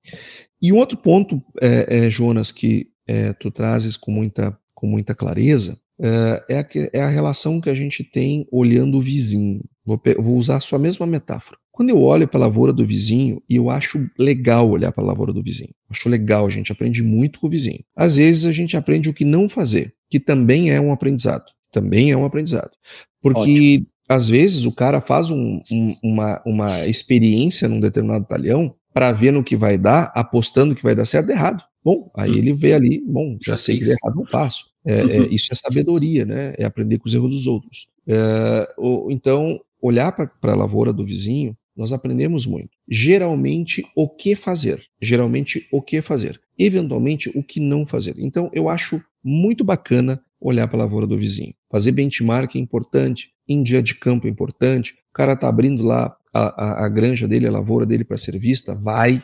E um outro ponto, é, é, Jonas, que é, tu trazes com muita, com muita clareza, é, é a, é a relação que a gente tem olhando o vizinho. Vou, vou usar a sua mesma metáfora. Quando eu olho para a lavoura do vizinho, e eu acho legal olhar para a lavoura do vizinho. Acho legal, a gente aprende muito com o vizinho. Às vezes a gente aprende o que não fazer, que também é um aprendizado. Também é um aprendizado. Porque Ótimo. às vezes o cara faz um, um, uma, uma experiência num determinado talhão para ver no que vai dar, apostando que vai dar certo errado. Bom, aí hum. ele vê ali, bom, já, já sei que errado, não faço. É, é, uhum. isso é sabedoria, né? É aprender com os erros dos outros. É, ou, então, olhar para a lavoura do vizinho, nós aprendemos muito. Geralmente, o que fazer. Geralmente, o que fazer. Eventualmente, o que não fazer. Então, eu acho muito bacana olhar para a lavoura do vizinho. Fazer benchmark é importante, em dia de campo é importante. O cara está abrindo lá a, a, a granja dele, a lavoura dele para ser vista, vai,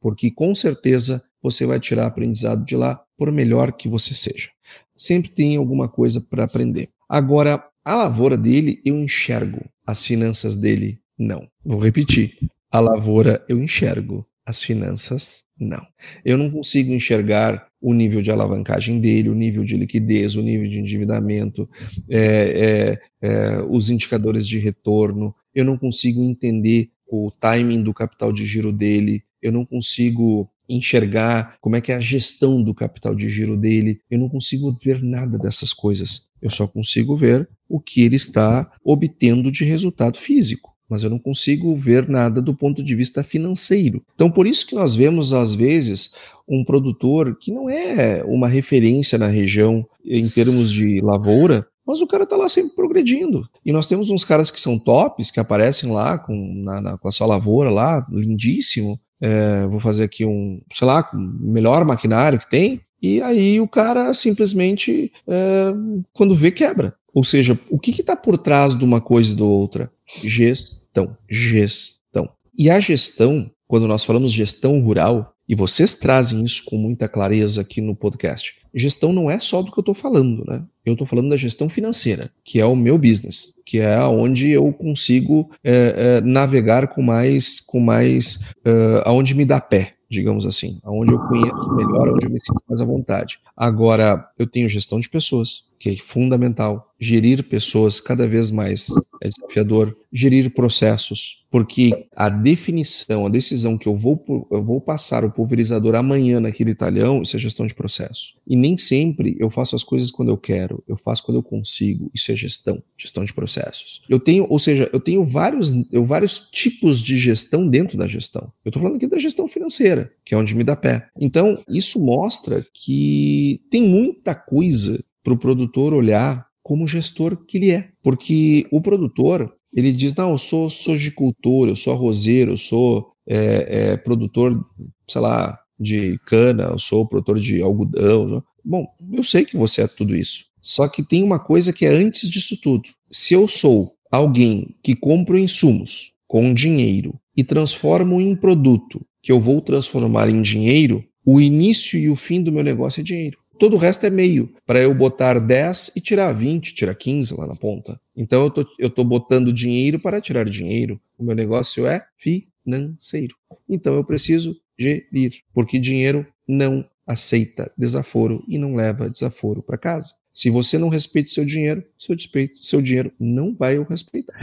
porque com certeza você vai tirar aprendizado de lá, por melhor que você seja. Sempre tem alguma coisa para aprender. Agora, a lavoura dele eu enxergo, as finanças dele não. Vou repetir. A lavoura eu enxergo, as finanças não. Eu não consigo enxergar o nível de alavancagem dele, o nível de liquidez, o nível de endividamento, é, é, é, os indicadores de retorno. Eu não consigo entender o timing do capital de giro dele. Eu não consigo enxergar como é que é a gestão do capital de giro dele. Eu não consigo ver nada dessas coisas. Eu só consigo ver o que ele está obtendo de resultado físico mas eu não consigo ver nada do ponto de vista financeiro. Então, por isso que nós vemos, às vezes, um produtor que não é uma referência na região em termos de lavoura, mas o cara está lá sempre progredindo. E nós temos uns caras que são tops, que aparecem lá com, na, na, com a sua lavoura lá, lindíssimo. É, vou fazer aqui um, sei lá, melhor maquinário que tem. E aí o cara simplesmente, é, quando vê, quebra. Ou seja, o que está por trás de uma coisa e da outra? Gestão. Gestão. E a gestão, quando nós falamos gestão rural, e vocês trazem isso com muita clareza aqui no podcast, gestão não é só do que eu estou falando, né? Eu estou falando da gestão financeira, que é o meu business, que é onde eu consigo é, é, navegar com mais, com mais, é, aonde me dá pé, digamos assim, aonde eu conheço melhor, onde eu me sinto mais à vontade. Agora, eu tenho gestão de pessoas, que é fundamental. Gerir pessoas cada vez mais é desafiador. Gerir processos, porque a definição, a decisão que eu vou, eu vou passar o pulverizador amanhã naquele talhão, isso é gestão de processo. E nem sempre eu faço as coisas quando eu quero, eu faço quando eu consigo. Isso é gestão, gestão de processos. Eu tenho, ou seja, eu tenho vários, eu, vários tipos de gestão dentro da gestão. Eu estou falando aqui da gestão financeira, que é onde me dá pé. Então, isso mostra que tem muita coisa para o produtor olhar como gestor que ele é. Porque o produtor, ele diz, não, eu sou sojicultor, eu sou arrozeiro, eu sou é, é, produtor, sei lá, de cana, eu sou produtor de algodão. Bom, eu sei que você é tudo isso. Só que tem uma coisa que é antes disso tudo. Se eu sou alguém que compro insumos com dinheiro e transformo em produto que eu vou transformar em dinheiro, o início e o fim do meu negócio é dinheiro. Todo o resto é meio, para eu botar 10 e tirar 20, tirar 15 lá na ponta. Então eu tô, eu tô botando dinheiro para tirar dinheiro. O meu negócio é financeiro. Então eu preciso gerir, porque dinheiro não aceita desaforo e não leva desaforo para casa. Se você não respeita seu dinheiro, seu, despeito, seu dinheiro não vai o respeitar.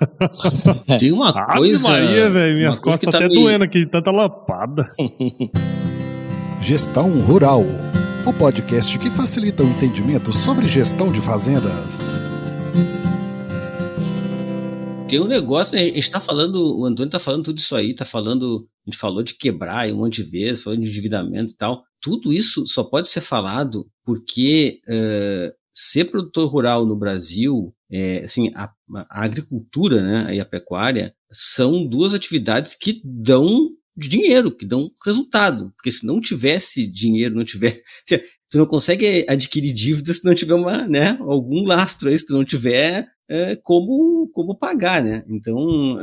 Tem uma coisa. Maria, velho, minhas costas tá até me... doendo aqui, tanta lapada. Gestão Rural o podcast que facilita o entendimento sobre gestão de fazendas. Tem um negócio, né? A gente está falando, o Antônio está falando tudo isso aí, está falando, a gente falou de quebrar um monte de vezes, falando de endividamento e tal. Tudo isso só pode ser falado porque ser produtor rural no Brasil, é, assim, a, a agricultura né, e a pecuária são duas atividades que dão de dinheiro, que dão resultado. Porque se não tivesse dinheiro, não tiver. tu não consegue adquirir dívida se não tiver uma, né, algum lastro aí, se tu não tiver é, como, como pagar, né? Então,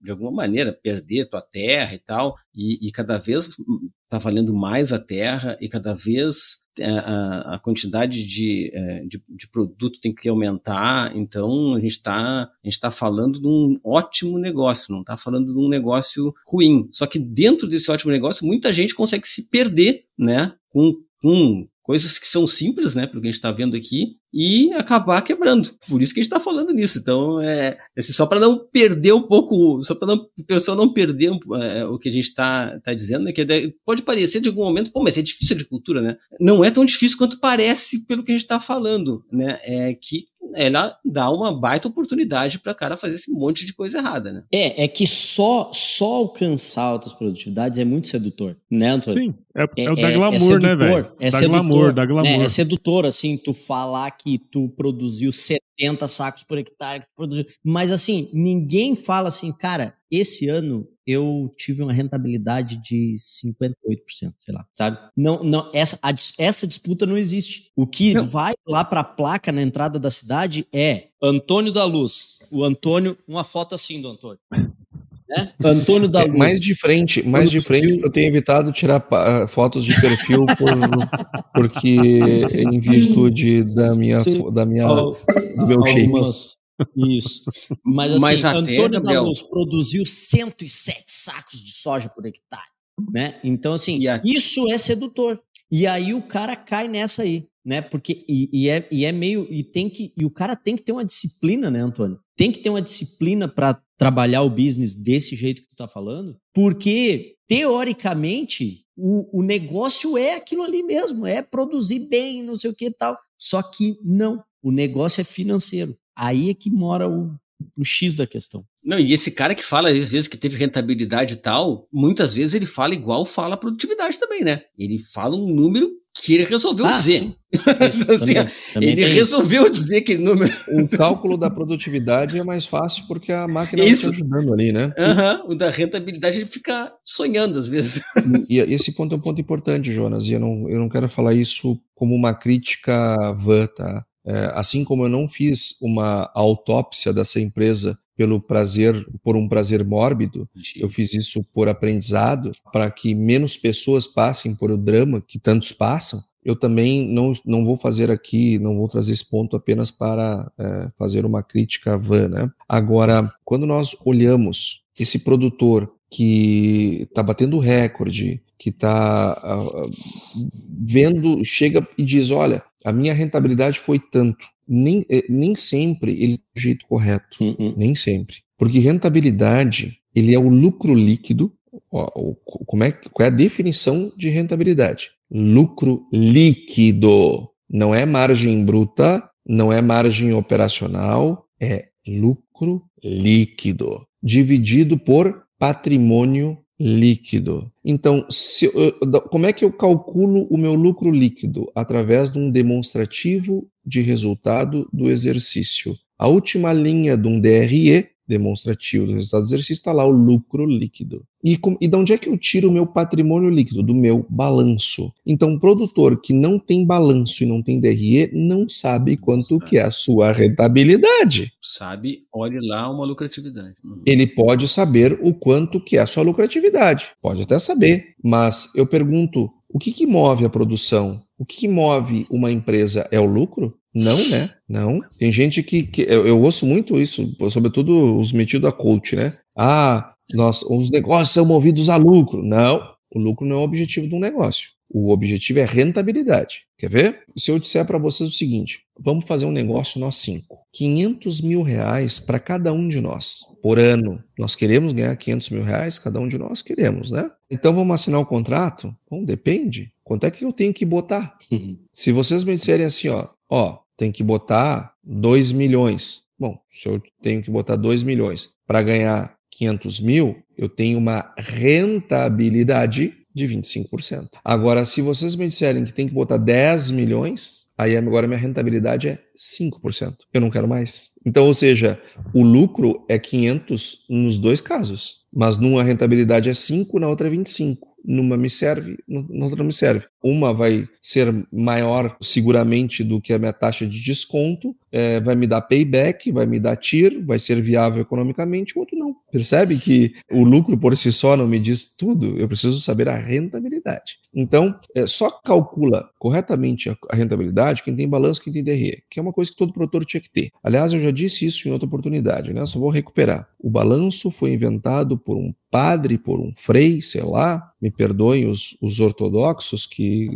de alguma maneira, perder tua terra e tal, e, e cada vez está valendo mais a terra e cada vez é, a, a quantidade de, é, de, de, produto tem que aumentar. Então, a gente está tá falando de um ótimo negócio, não está falando de um negócio ruim. Só que dentro desse ótimo negócio, muita gente consegue se perder, né? Com, com coisas que são simples, né, pelo que a gente está vendo aqui, e acabar quebrando. Por isso que a gente está falando nisso. Então, é, é só para não perder um pouco, só para o pessoal não perder é, o que a gente está tá dizendo, né, que pode parecer de algum momento, pô, mas é difícil a agricultura, né? Não é tão difícil quanto parece pelo que a gente está falando, né? É que ela dá uma baita oportunidade para o cara fazer esse monte de coisa errada, né? É, é que só, só alcançar altas produtividades é muito sedutor, né, Antônio? Sim, é, é, é o da é, glamour, é sedutor, né, velho? É da sedutor, glamour, da glamour. Né? É sedutor, assim, tu falar que tu produziu 70 sacos por hectare, produziu... mas assim, ninguém fala assim, cara, esse ano eu tive uma rentabilidade de 58%, sei lá, sabe? Não, não, essa, a, essa disputa não existe. O que não. vai lá para a placa na entrada da cidade é Antônio da Luz. O Antônio, uma foto assim do Antônio. Né? Antônio da é, Luz. mais de frente, mais de frente, eu tenho evitado tirar ah, fotos de perfil por, porque em virtude da minha, da minha, do meu algumas, shape. Isso. Mas assim, Mas até, Antônio Gabriel... da Luz produziu 107 sacos de soja por hectare, né? Então assim, a... isso é sedutor. E aí o cara cai nessa aí, né? Porque e, e, é, e é meio e tem que e o cara tem que ter uma disciplina, né, Antônio? Tem que ter uma disciplina para trabalhar o business desse jeito que tu tá falando, porque teoricamente o, o negócio é aquilo ali mesmo, é produzir bem, não sei o que e tal. Só que não, o negócio é financeiro. Aí é que mora o, o X da questão. Não, e esse cara que fala, às vezes, que teve rentabilidade e tal, muitas vezes ele fala igual fala a produtividade também, né? Ele fala um número que ele resolveu ah, dizer. assim, também, também ele resolveu dizer que número. O cálculo da produtividade é mais fácil porque a máquina está ajudando ali, né? Uhum, o da rentabilidade ele fica sonhando às vezes. E, e, esse ponto é um ponto importante, Jonas, e eu não, eu não quero falar isso como uma crítica vã, tá? É, assim como eu não fiz uma autópsia dessa empresa pelo prazer, por um prazer mórbido, eu fiz isso por aprendizado, para que menos pessoas passem por o drama que tantos passam. Eu também não, não vou fazer aqui, não vou trazer esse ponto apenas para é, fazer uma crítica vã. Né? Agora, quando nós olhamos esse produtor que está batendo recorde, que está uh, vendo, chega e diz: olha, a minha rentabilidade foi tanto. Nem, eh, nem sempre ele é o jeito correto. Uh -uh. Nem sempre. Porque rentabilidade, ele é o lucro líquido. Ó, como é, qual é a definição de rentabilidade? Lucro líquido. Não é margem bruta, não é margem operacional, é lucro líquido. Dividido por patrimônio líquido. Então, se, como é que eu calculo o meu lucro líquido? Através de um demonstrativo de resultado do exercício. A última linha de um DRE demonstrativo do resultado do exercício, está lá o lucro líquido. E, com, e de onde é que eu tiro o meu patrimônio líquido? Do meu balanço. Então, um produtor que não tem balanço e não tem DRE não sabe quanto que é a sua rentabilidade. Sabe, olhe lá uma lucratividade. Uhum. Ele pode saber o quanto que é a sua lucratividade. Pode até saber, mas eu pergunto, o que, que move a produção? O que, move uma empresa? É o lucro? Não, né? Não. Tem gente que. que eu, eu, ouço muito isso, sobretudo os metidos a coach, né? Ah, nós, os negócios são movidos a lucro. Não, o lucro não é o objetivo de um negócio. O objetivo é rentabilidade. Quer ver? Se eu disser para vocês o seguinte: vamos fazer um negócio nós cinco. 500 mil reais para cada um de nós por ano. Nós queremos ganhar 500 mil reais, cada um de nós queremos, né? Então vamos assinar o um contrato? Bom, depende. Quanto é que eu tenho que botar? Uhum. Se vocês me disserem assim, ó, ó, tem que botar 2 milhões. Bom, se eu tenho que botar 2 milhões para ganhar 500 mil, eu tenho uma rentabilidade de 25%. Agora, se vocês me disserem que tem que botar 10 milhões, aí agora minha rentabilidade é 5%. Eu não quero mais. Então, ou seja, o lucro é 500 nos dois casos, mas numa rentabilidade é 5, na outra é 25 numa me serve, na outra não me serve. Uma vai ser maior seguramente do que a minha taxa de desconto, é, vai me dar payback, vai me dar TIR, vai ser viável economicamente, o outro não. Percebe que o lucro por si só não me diz tudo, eu preciso saber a rentabilidade. Então, é, só calcula corretamente a, a, rentabilidade quem tem balanço, quem tem DRE, que é uma coisa que todo produtor tinha que ter. Aliás, eu já disse isso em outra oportunidade, né? Só vou recuperar. O balanço foi inventado por um padre, por um frei, sei lá, me perdoem os, os ortodoxos que,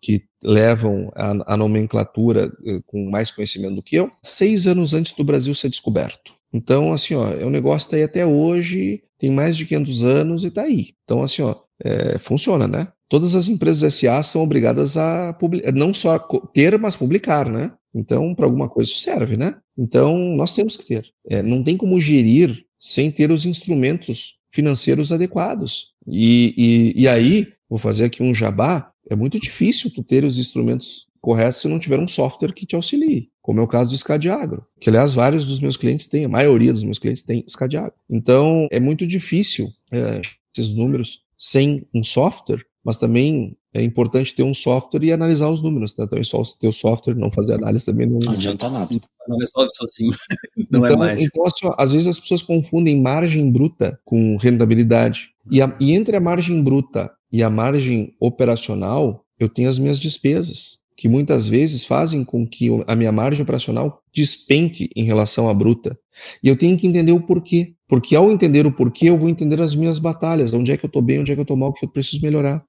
que levam a, a, nomenclatura eh, com mais conhecimento do que eu, seis anos antes do Brasil ser descoberto. Então, assim, ó, é um negócio que tá aí até hoje, tem mais de 500 anos e está aí. Então, assim, ó, é, funciona, né? Todas as empresas SA são obrigadas a publicar, não só ter, mas publicar, né? Então, para alguma coisa isso serve, né? Então, nós temos que ter. É, não tem como gerir sem ter os instrumentos financeiros adequados. E, e, e aí, vou fazer aqui um jabá, é muito difícil tu ter os instrumentos correto se não tiver um software que te auxilie, como é o caso do Scadiagro, que aliás vários dos meus clientes têm, a maioria dos meus clientes tem Scadiagro. Então é muito difícil é, esses números sem um software, mas também é importante ter um software e analisar os números. Tá? Então, só ter o software, não fazer análise também não, não adianta nada. Não resolve sozinho. Não então, é então assim, ó, às vezes as pessoas confundem margem bruta com rentabilidade. E, a, e entre a margem bruta e a margem operacional, eu tenho as minhas despesas, que muitas vezes fazem com que a minha margem operacional despenque em relação à bruta. E eu tenho que entender o porquê. Porque ao entender o porquê, eu vou entender as minhas batalhas, onde é que eu estou bem, onde é que eu estou mal, o que eu preciso melhorar.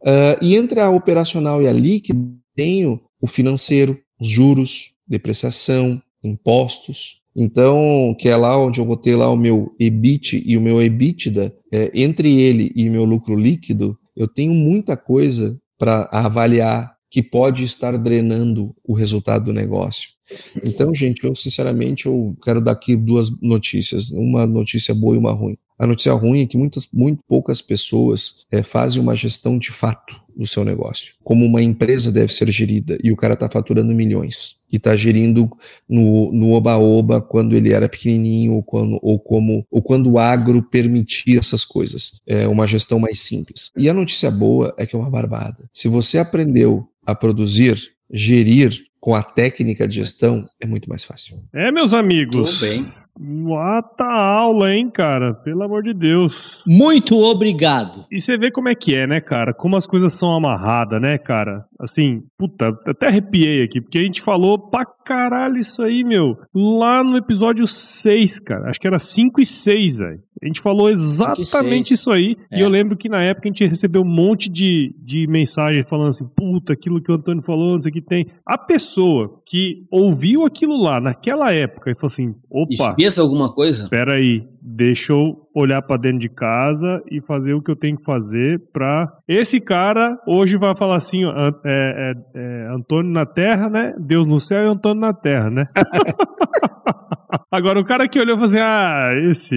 Uh, e entre a operacional e a líquida, tenho o financeiro, os juros, depreciação, impostos. Então, que é lá onde eu vou ter lá o meu EBIT e o meu EBITDA, é, entre ele e meu lucro líquido, eu tenho muita coisa para avaliar que pode estar drenando o resultado do negócio. Então, gente, eu sinceramente eu quero dar aqui duas notícias, uma notícia boa e uma ruim. A notícia ruim é que muitas, muito poucas pessoas é, fazem uma gestão de fato do seu negócio, como uma empresa deve ser gerida, e o cara está faturando milhões, e está gerindo no oba-oba quando ele era pequenininho, ou, quando, ou, como, ou quando o agro permitia essas coisas. É uma gestão mais simples. E a notícia boa é que é uma barbada. Se você aprendeu a produzir, gerir com a técnica de gestão, é muito mais fácil. É, meus amigos. Tudo bem. Mata aula, hein, cara? Pelo amor de Deus. Muito obrigado. E você vê como é que é, né, cara? Como as coisas são amarradas, né, cara? Assim, puta, até arrepiei aqui, porque a gente falou pra caralho isso aí, meu. Lá no episódio 6, cara. Acho que era 5 e 6, velho. A gente falou exatamente isso aí. É. E eu lembro que na época a gente recebeu um monte de, de mensagem falando assim: puta, aquilo que o Antônio falou, não sei o que tem. A pessoa que ouviu aquilo lá naquela época e falou assim: opa. Esqueça alguma coisa? Espera aí, deixa eu olhar para dentro de casa e fazer o que eu tenho que fazer para esse cara hoje vai falar assim, é, é, é, Antônio na Terra, né? Deus no céu e Antônio na Terra, né? Agora, o cara que olhou e falou assim: ah, esse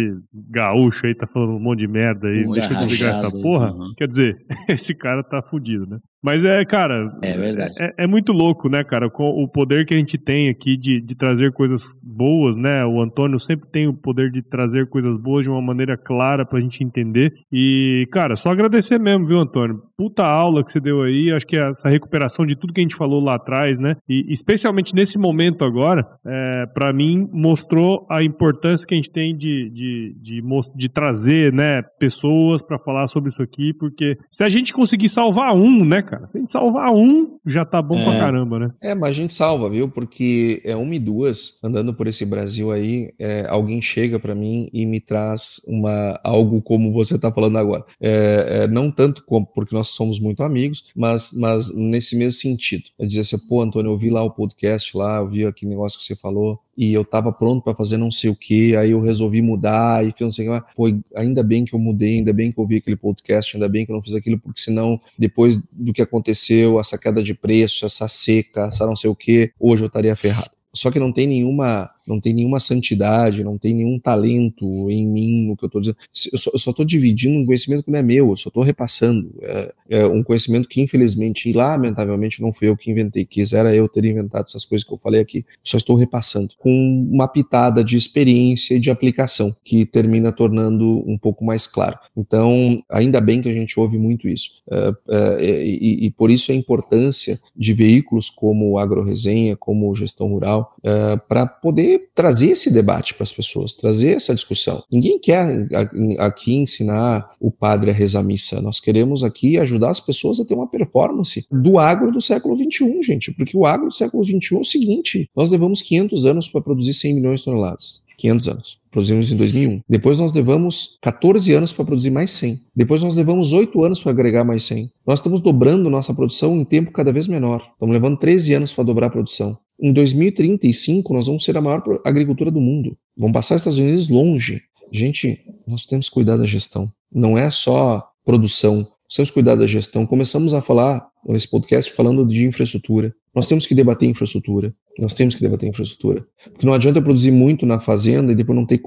gaúcho aí tá falando um monte de merda aí, deixa eu desligar essa porra. Uhum. Quer dizer, esse cara tá fudido, né? Mas é, cara. É verdade. É, é, muito louco, né, cara? Com o poder que a gente tem aqui de, de trazer coisas boas, né? O Antônio sempre tem o poder de trazer coisas boas de uma maneira clara pra gente entender. E, cara, só agradecer mesmo, viu, Antônio? Puta aula que você deu aí. Acho que essa recuperação de tudo que a gente falou lá atrás, né? E especialmente nesse momento agora, é, para mim, mostrou a importância que a gente tem de, de, de, de trazer, né, pessoas para falar sobre isso aqui, porque se a gente conseguir salvar um, né, cara? Se a gente salvar um, já tá bom é. pra caramba, né? É, mas a gente salva, viu? Porque é uma e duas, andando por esse Brasil aí, é, alguém chega para mim e me traz uma algo como você tá falando agora. É, é, não tanto como porque nós somos muito amigos, mas, mas nesse mesmo sentido. É dizer assim, pô, Antônio, eu vi lá o podcast lá, eu vi aquele negócio que você falou, e eu tava pronto para fazer não sei o que, aí eu resolvi mudar e fiz não sei o que, pô, ainda bem que eu mudei, ainda bem que eu vi aquele podcast, ainda bem que eu não fiz aquilo, porque senão, depois do que aconteceu, essa queda de preço, essa seca, essa não sei o que, hoje eu estaria ferrado. Só que não tem nenhuma não tem nenhuma santidade, não tem nenhum talento em mim no que eu estou dizendo. Eu só estou dividindo um conhecimento que não é meu, eu só estou repassando. É, é, um conhecimento que, infelizmente e lamentavelmente, não fui eu que inventei. Quisera eu ter inventado essas coisas que eu falei aqui. Só estou repassando. Com uma pitada de experiência e de aplicação, que termina tornando um pouco mais claro. Então, ainda bem que a gente ouve muito isso. É, é, e, e, por isso a importância de veículos como AgroResenha, como Gestão Rural, é, para poder trazer esse debate para as pessoas, trazer essa discussão. Ninguém quer aqui ensinar o padre a rezar missa. Nós queremos aqui ajudar as pessoas a ter uma performance do agro do século XXI, gente. Porque o agro do século XXI é o seguinte: nós levamos 500 anos para produzir 100 milhões de toneladas. 500 anos. Produzimos em 2001. Depois nós levamos 14 anos para produzir mais 100. Depois nós levamos 8 anos para agregar mais 100. Nós estamos dobrando nossa produção em tempo cada vez menor. Estamos levando 13 anos para dobrar a produção. Em 2035, nós vamos ser a maior agricultura do mundo. Vamos passar os Estados Unidos longe. Gente, nós temos que cuidar da gestão. Não é só produção. Nós temos que cuidar da gestão. Começamos a falar nesse podcast falando de infraestrutura. Nós temos que debater infraestrutura. Nós temos que debater infraestrutura. Porque não adianta eu produzir muito na fazenda e depois não ter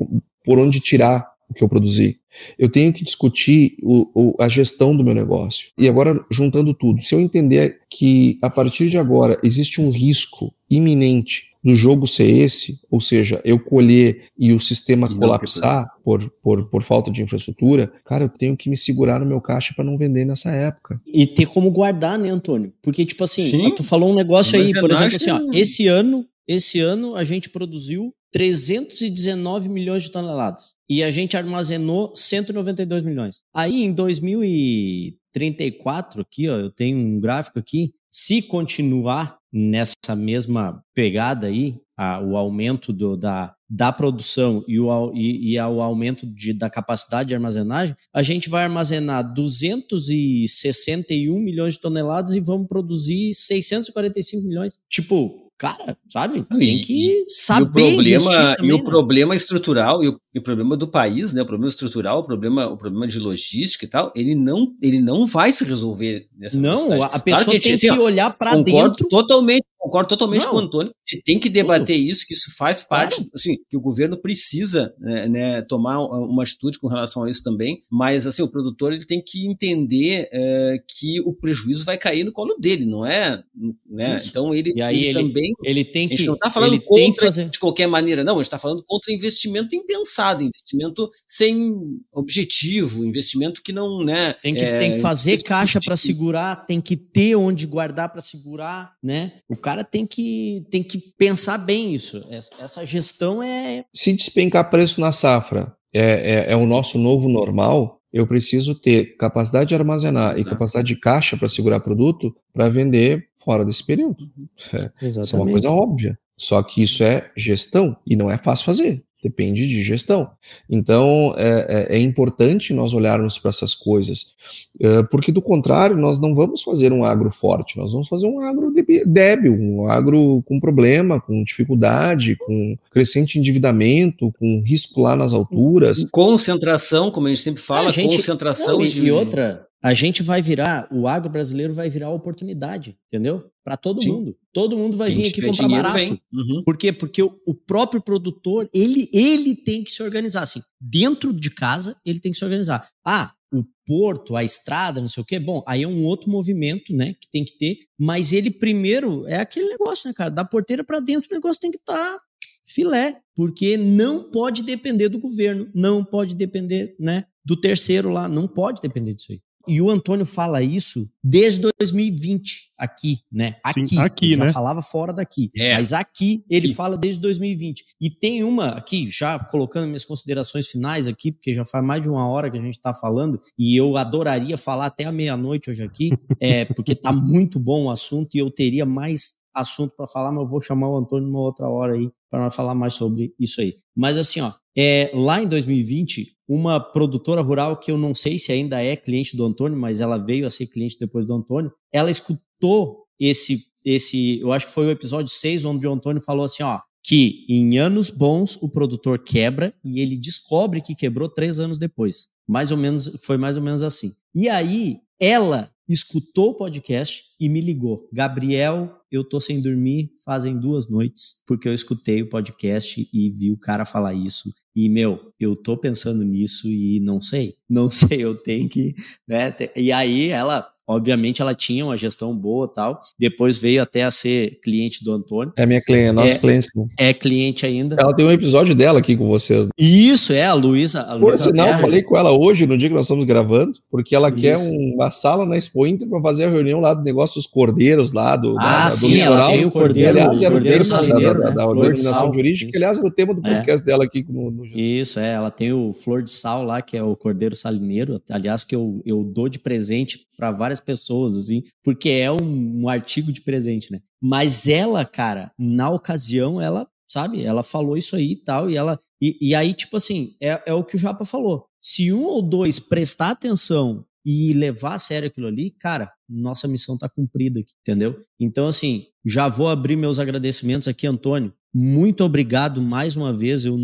por onde tirar o que eu produzi. Eu tenho que discutir o, o, a gestão do meu negócio. E agora, juntando tudo, se eu entender que a partir de agora existe um risco iminente do jogo ser esse, ou seja, eu colher e o sistema e colapsar por, por, por falta de infraestrutura, cara, eu tenho que me segurar no meu caixa para não vender nessa época. E ter como guardar, né, Antônio? Porque, tipo assim, Sim, tu falou um negócio aí, por exemplo, assim, ó, esse ano, esse ano a gente produziu 319 milhões de toneladas e a gente armazenou 192 milhões. Aí em 2034 aqui, ó, eu tenho um gráfico aqui, se continuar nessa mesma pegada aí, a, o aumento do, da, da produção e o, e, e o aumento de, da capacidade de armazenagem, a gente vai armazenar 261 milhões de toneladas e vamos produzir 645 milhões. Tipo, cara, sabe? Tem que saber. E o problema, também, e o né? problema estrutural e o, e o, problema do país, né? O problema estrutural, o problema, o problema de logística e tal, ele não, ele não vai se resolver nessa Não, a pessoa claro que, tem assim, que olhar para dentro. Totalmente concordo totalmente não. com o Antônio. Tem que debater Tudo. isso, que isso faz parte, claro. assim, que o governo precisa né, né, tomar uma atitude com relação a isso também. Mas assim, o produtor ele tem que entender é, que o prejuízo vai cair no colo dele, não é? Né? Então ele, e aí ele, ele, também. Ele tem que. A gente não está falando contra fazer... de qualquer maneira, não. A gente está falando contra investimento impensado, investimento sem objetivo, investimento que não, né? Tem que, é, tem que fazer caixa para segurar, tem que ter onde guardar para segurar, né? O cara cara tem que, tem que pensar bem isso. Essa gestão é. Se despencar preço na safra é, é, é o nosso novo normal, eu preciso ter capacidade de armazenar e capacidade de caixa para segurar produto para vender fora desse período. É, isso é uma coisa óbvia. Só que isso é gestão e não é fácil fazer. Depende de gestão. Então, é, é, é importante nós olharmos para essas coisas, é, porque do contrário, nós não vamos fazer um agro forte, nós vamos fazer um agro débil, um agro com problema, com dificuldade, com crescente endividamento, com risco lá nas alturas. Concentração, como a gente sempre fala, gente, concentração não, de. E outra, a gente vai virar, o agro brasileiro vai virar oportunidade, entendeu? Para todo Sim. mundo. Todo mundo vai vir aqui comprar barato. Uhum. Por quê? Porque o, o, próprio produtor, ele, ele tem que se organizar. Assim, dentro de casa, ele tem que se organizar. Ah, o porto, a estrada, não sei o quê. Bom, aí é um outro movimento, né, que tem que ter. Mas ele primeiro é aquele negócio, né, cara? Da porteira para dentro, o negócio tem que estar tá filé, porque não pode depender do governo, não pode depender, né, do terceiro lá, não pode depender disso aí. E o Antônio fala isso desde 2020, aqui, né? Aqui. Sim, aqui, já né? falava fora daqui. É. Mas aqui ele fala desde 2020. E tem uma aqui, já colocando minhas considerações finais aqui, porque já faz mais de uma hora que a gente está falando, e eu adoraria falar até a meia-noite hoje aqui, é, porque tá muito bom o assunto e eu teria mais assunto para falar, mas eu vou chamar o Antônio numa outra hora aí para falar mais sobre isso aí. Mas assim, ó, é, lá em 2020, uma produtora rural que eu não sei se ainda é cliente do Antônio, mas ela veio a ser cliente depois do Antônio, ela escutou esse, esse eu acho que foi o episódio 6, onde o Antônio falou assim, ó, que em anos bons o produtor quebra e ele descobre que quebrou três anos depois. Mais ou menos, foi mais ou menos assim. E aí, ela escutou o podcast e me ligou. Gabriel, eu tô sem dormir fazem duas noites, porque eu escutei o podcast e vi o cara falar isso. E, meu, eu tô pensando nisso e não sei. Não sei, eu tenho que. Né? E aí ela Obviamente ela tinha uma gestão boa tal. Depois veio até a ser cliente do Antônio. É minha cliente, nossa é, cliente. É cliente ainda. Ela tem um episódio dela aqui com vocês. Isso, é, a Luísa. Por sinal, eu falei com ela hoje, no dia que nós estamos gravando, porque ela Isso. quer uma sala na Expo Inter para fazer a reunião lá do negócio dos cordeiros lá do, ah, da, sim, do litoral. Ela tem o cordeiro, aliás, era o tema salineiro, da, da, da organização jurídica, que aliás era o tema do é. podcast é. dela aqui no, no Isso, é, ela tem o Flor de Sal lá, que é o cordeiro salineiro, aliás, que eu, eu dou de presente para várias pessoas, assim, porque é um, um artigo de presente, né? Mas ela, cara, na ocasião, ela sabe? Ela falou isso aí e tal, e ela. E, e aí, tipo assim, é, é o que o Japa falou. Se um ou dois prestar atenção e levar a sério aquilo ali, cara, nossa missão tá cumprida aqui, entendeu? Então, assim, já vou abrir meus agradecimentos aqui, Antônio. Muito obrigado mais uma vez. Eu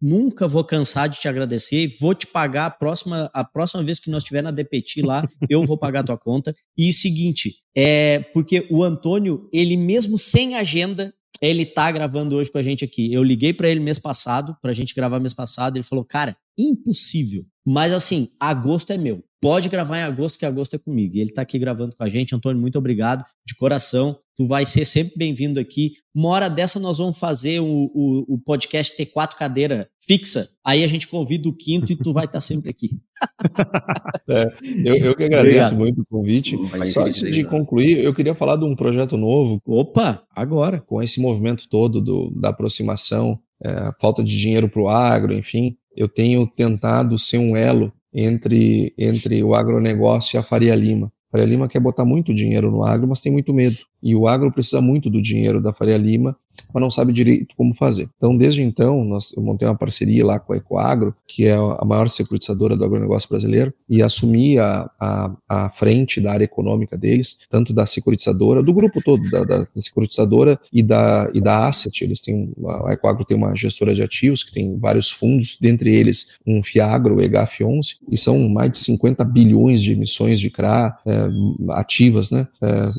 nunca vou cansar de te agradecer e vou te pagar a próxima, a próxima vez que nós estiver na DPT lá, eu vou pagar a tua conta. E seguinte, é porque o Antônio, ele mesmo sem agenda, ele tá gravando hoje com a gente aqui. Eu liguei para ele mês passado, pra gente gravar mês passado, ele falou: "Cara, impossível. Mas assim, agosto é meu. Pode gravar em agosto, que agosto é comigo. E ele está aqui gravando com a gente. Antônio, muito obrigado de coração. Tu vai ser sempre bem-vindo aqui. Uma hora dessa nós vamos fazer o, o, o, podcast ter quatro cadeiras fixa. Aí a gente convida o quinto e tu vai estar tá sempre aqui. é, eu, eu, que agradeço Obrigado. muito o convite. Só antes de concluir, eu queria falar de um projeto novo. Opa, agora. Com esse movimento todo do, da aproximação, é, falta de dinheiro para o agro, enfim, eu tenho tentado ser um elo entre, entre o agronegócio e a Faria Lima. A Faria Lima quer botar muito dinheiro no agro, mas tem muito medo. E o agro precisa muito do dinheiro da Faria Lima mas não sabe direito como fazer. Então, desde então, nós, eu montei uma parceria lá com a Ecoagro, que é a maior securitizadora do agronegócio brasileiro, e assumi a, a, a frente da área econômica deles, tanto da securitizadora, do grupo todo, da, da, da securitizadora e da, e da Asset. Eles têm, a Ecoagro tem uma gestora de ativos que tem vários fundos, dentre eles um Fiagro, o EGAF11, e são mais de 50 bilhões de emissões de CRA é, ativas, né? É,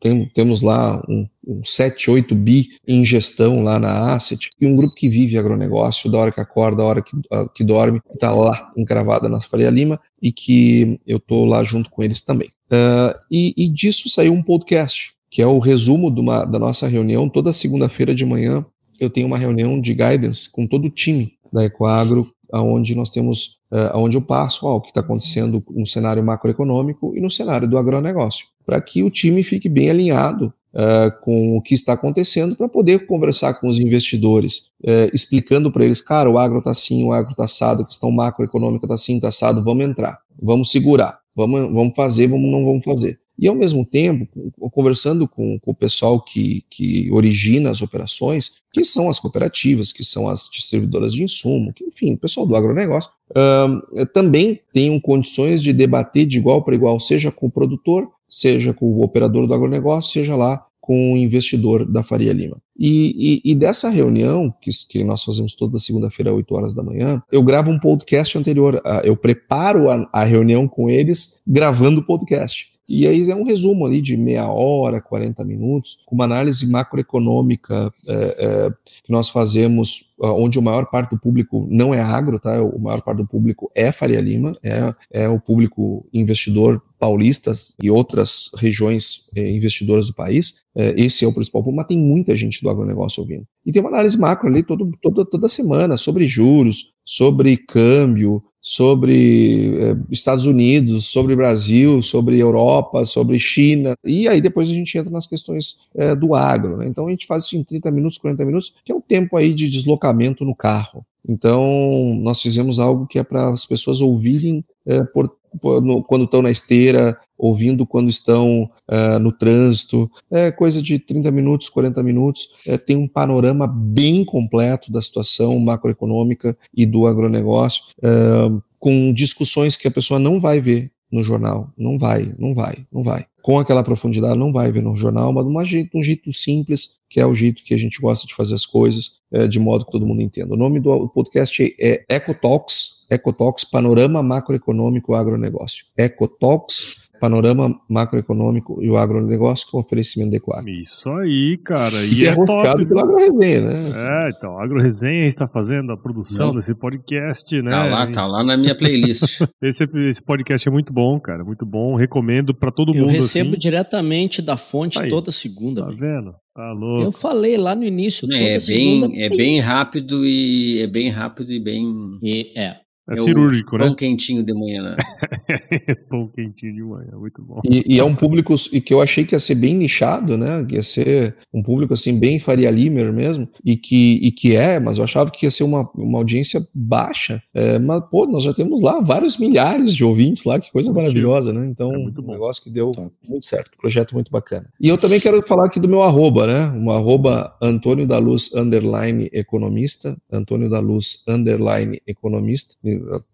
tem, temos lá um, um 7, 8 bi em gestão lá na Asset, e um grupo que vive agronegócio, da hora que acorda, da hora que, uh, que dorme, está lá encravada na Faria Lima, e que eu estou lá junto com eles também. Uh, e, e, disso saiu um podcast, que é o resumo uma, da nossa reunião. Toda segunda-feira de manhã eu tenho uma reunião de guidance com todo o time da Ecoagro, onde nós temos, uh, onde eu passo ó, o que está acontecendo no cenário macroeconômico e no cenário do agronegócio, para que o time fique bem alinhado uh, com o que está acontecendo para poder conversar com os investidores, uh, explicando para eles, cara, o agro está assim, o agro está assado, a questão macroeconômica está assim, está assado, vamos entrar, vamos segurar, vamos, vamos fazer, vamos, não vamos fazer. E, ao mesmo tempo, conversando com, com, o pessoal que, que origina as operações, que são as cooperativas, que são as distribuidoras de insumo, que, enfim, o pessoal do agronegócio, uh, também tenham condições de debater de igual para igual, seja com o produtor, seja com o operador do agronegócio, seja lá com o investidor da Faria Lima. E, e, e dessa reunião, que, que, nós fazemos toda segunda-feira, às 8 horas da manhã, eu gravo um podcast anterior. Eu preparo a, a reunião com eles gravando o podcast. E aí é um resumo ali de meia hora, 40 minutos, com uma análise macroeconômica é, é, que nós fazemos, onde a maior parte do público não é agro, tá? O maior parte do público é Faria Lima, é, é o público investidor paulistas e outras regiões é, investidoras do país. É, esse é o principal ponto, mas tem muita gente do agronegócio ouvindo. E tem uma análise macro ali todo, todo, toda semana sobre juros, sobre câmbio, sobre é, Estados Unidos, sobre Brasil, sobre Europa, sobre China. E aí depois a gente entra nas questões é, do agro. Né? Então a gente faz isso em 30 minutos, 40 minutos, que é o tempo aí de deslocamento no carro. Então, nós fizemos algo que é para as pessoas ouvirem é, por, por, no, quando estão na esteira, ouvindo quando estão uh, no trânsito. É coisa de 30 minutos, 40 minutos. É, tem um panorama bem completo da situação macroeconômica e do agronegócio, uh, com discussões que a pessoa não vai ver no jornal. Não vai, não vai, não vai. Com aquela profundidade, não vai ver no jornal, mas de um jeito, um jeito simples, que é o jeito que a gente gosta de fazer as coisas, é, de modo que todo mundo entenda. O nome do podcast é Ecotalks, Ecotalks, Panorama Macroeconômico Agronegócio. Ecotalks, panorama macroeconômico e o agronegócio com oferecimento adequado. Isso aí, cara. E, e é, é top. pelo AgroResenha, né? É, então, a AgroResenha está fazendo a produção Não. desse podcast, né? Tá lá, tá lá na minha playlist. esse, esse podcast é muito bom, cara, muito bom. Recomendo para todo Eu mundo. Eu recebo assim. diretamente da fonte aí, toda segunda. Tá vendo? Tá louco. Eu falei lá no início. É, bem, é bem rápido e é bem rápido e bem. E, é. É, é cirúrgico, né? Pão quentinho de manhã, né? pão quentinho de manhã, muito bom. E, e, é um público e que eu achei que ia ser bem nichado, né? Que ia ser um público assim, bem Faria Limer mesmo, e que, e que é, mas eu achava que ia ser uma, uma audiência baixa. É, mas, pô, nós já temos lá vários milhares de ouvintes lá, que coisa maravilhosa, né? Então, é um negócio que deu muito certo, projeto muito bacana. E eu também quero falar aqui do meu arroba, né? Um arroba Antônio da Luz underline economista, Antônio da Luz underline economista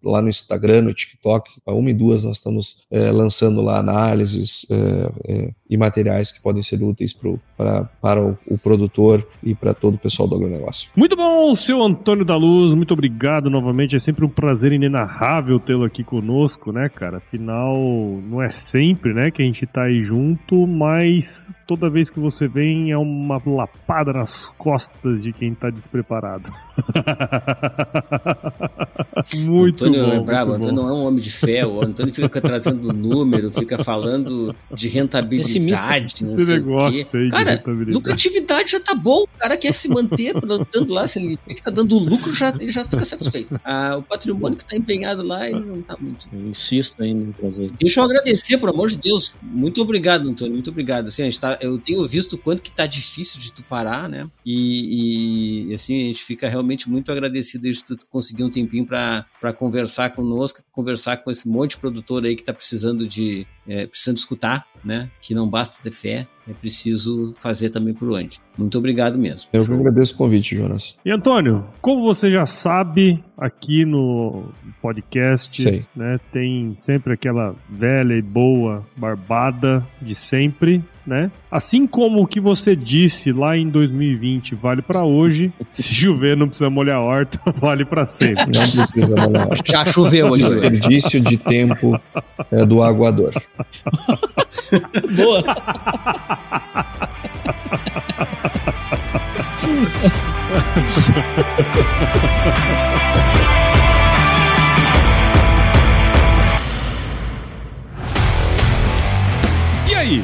lá no Instagram, no TikTok, a uma e duas nós estamos é, lançando lá análises é, e materiais que podem ser úteis pro, pra, para o, o, produtor e para todo o pessoal do agronegócio. Muito bom, seu Antônio da Luz, muito obrigado novamente, é sempre um prazer inenarrável tê-lo aqui conosco, né, cara? Afinal, não é sempre, né, que a gente tá aí junto, mas toda vez que você vem é uma lapada nas costas de quem tá despreparado. muito Antônio bom. é bravo, muito Antônio bom. não é um homem de fé, o Antônio fica trazendo número, fica falando de rentabilidade, não Esse sei negócio o quê. aí de Cara, rentabilidade. lucratividade já tá bom, o cara quer se manter plantando lá, se ele vê que tá dando lucro, já, ele já fica satisfeito. Ah, o patrimônio que tá empenhado lá, ele não tá muito. Eu insisto ainda em trazer. Deixa eu agradecer, por amor de Deus. Muito obrigado, Antônio. Muito obrigado. Assim, a gente tá, eu tenho visto o quanto que tá difícil de tu parar, né? E, e, assim, a gente fica realmente muito agradecido de tu conseguir um tempinho para conversar conosco, conversar com esse monte de produtor aí que tá precisando de é, precisando escutar, né? Que não basta ter fé, é preciso fazer também por onde. Muito obrigado mesmo. Eu que agradeço o convite, Jonas. E Antônio, como você já sabe, aqui no podcast, Sei. né, tem sempre aquela velha e boa barbada de sempre, né? Assim como o que você disse lá em 2020 vale pra hoje, se chover não precisa molhar a horta, vale pra sempre. Não precisa molhar. Já choveu hoje. velho. Desperdício de tempo é, do aguador. Boa! E aí,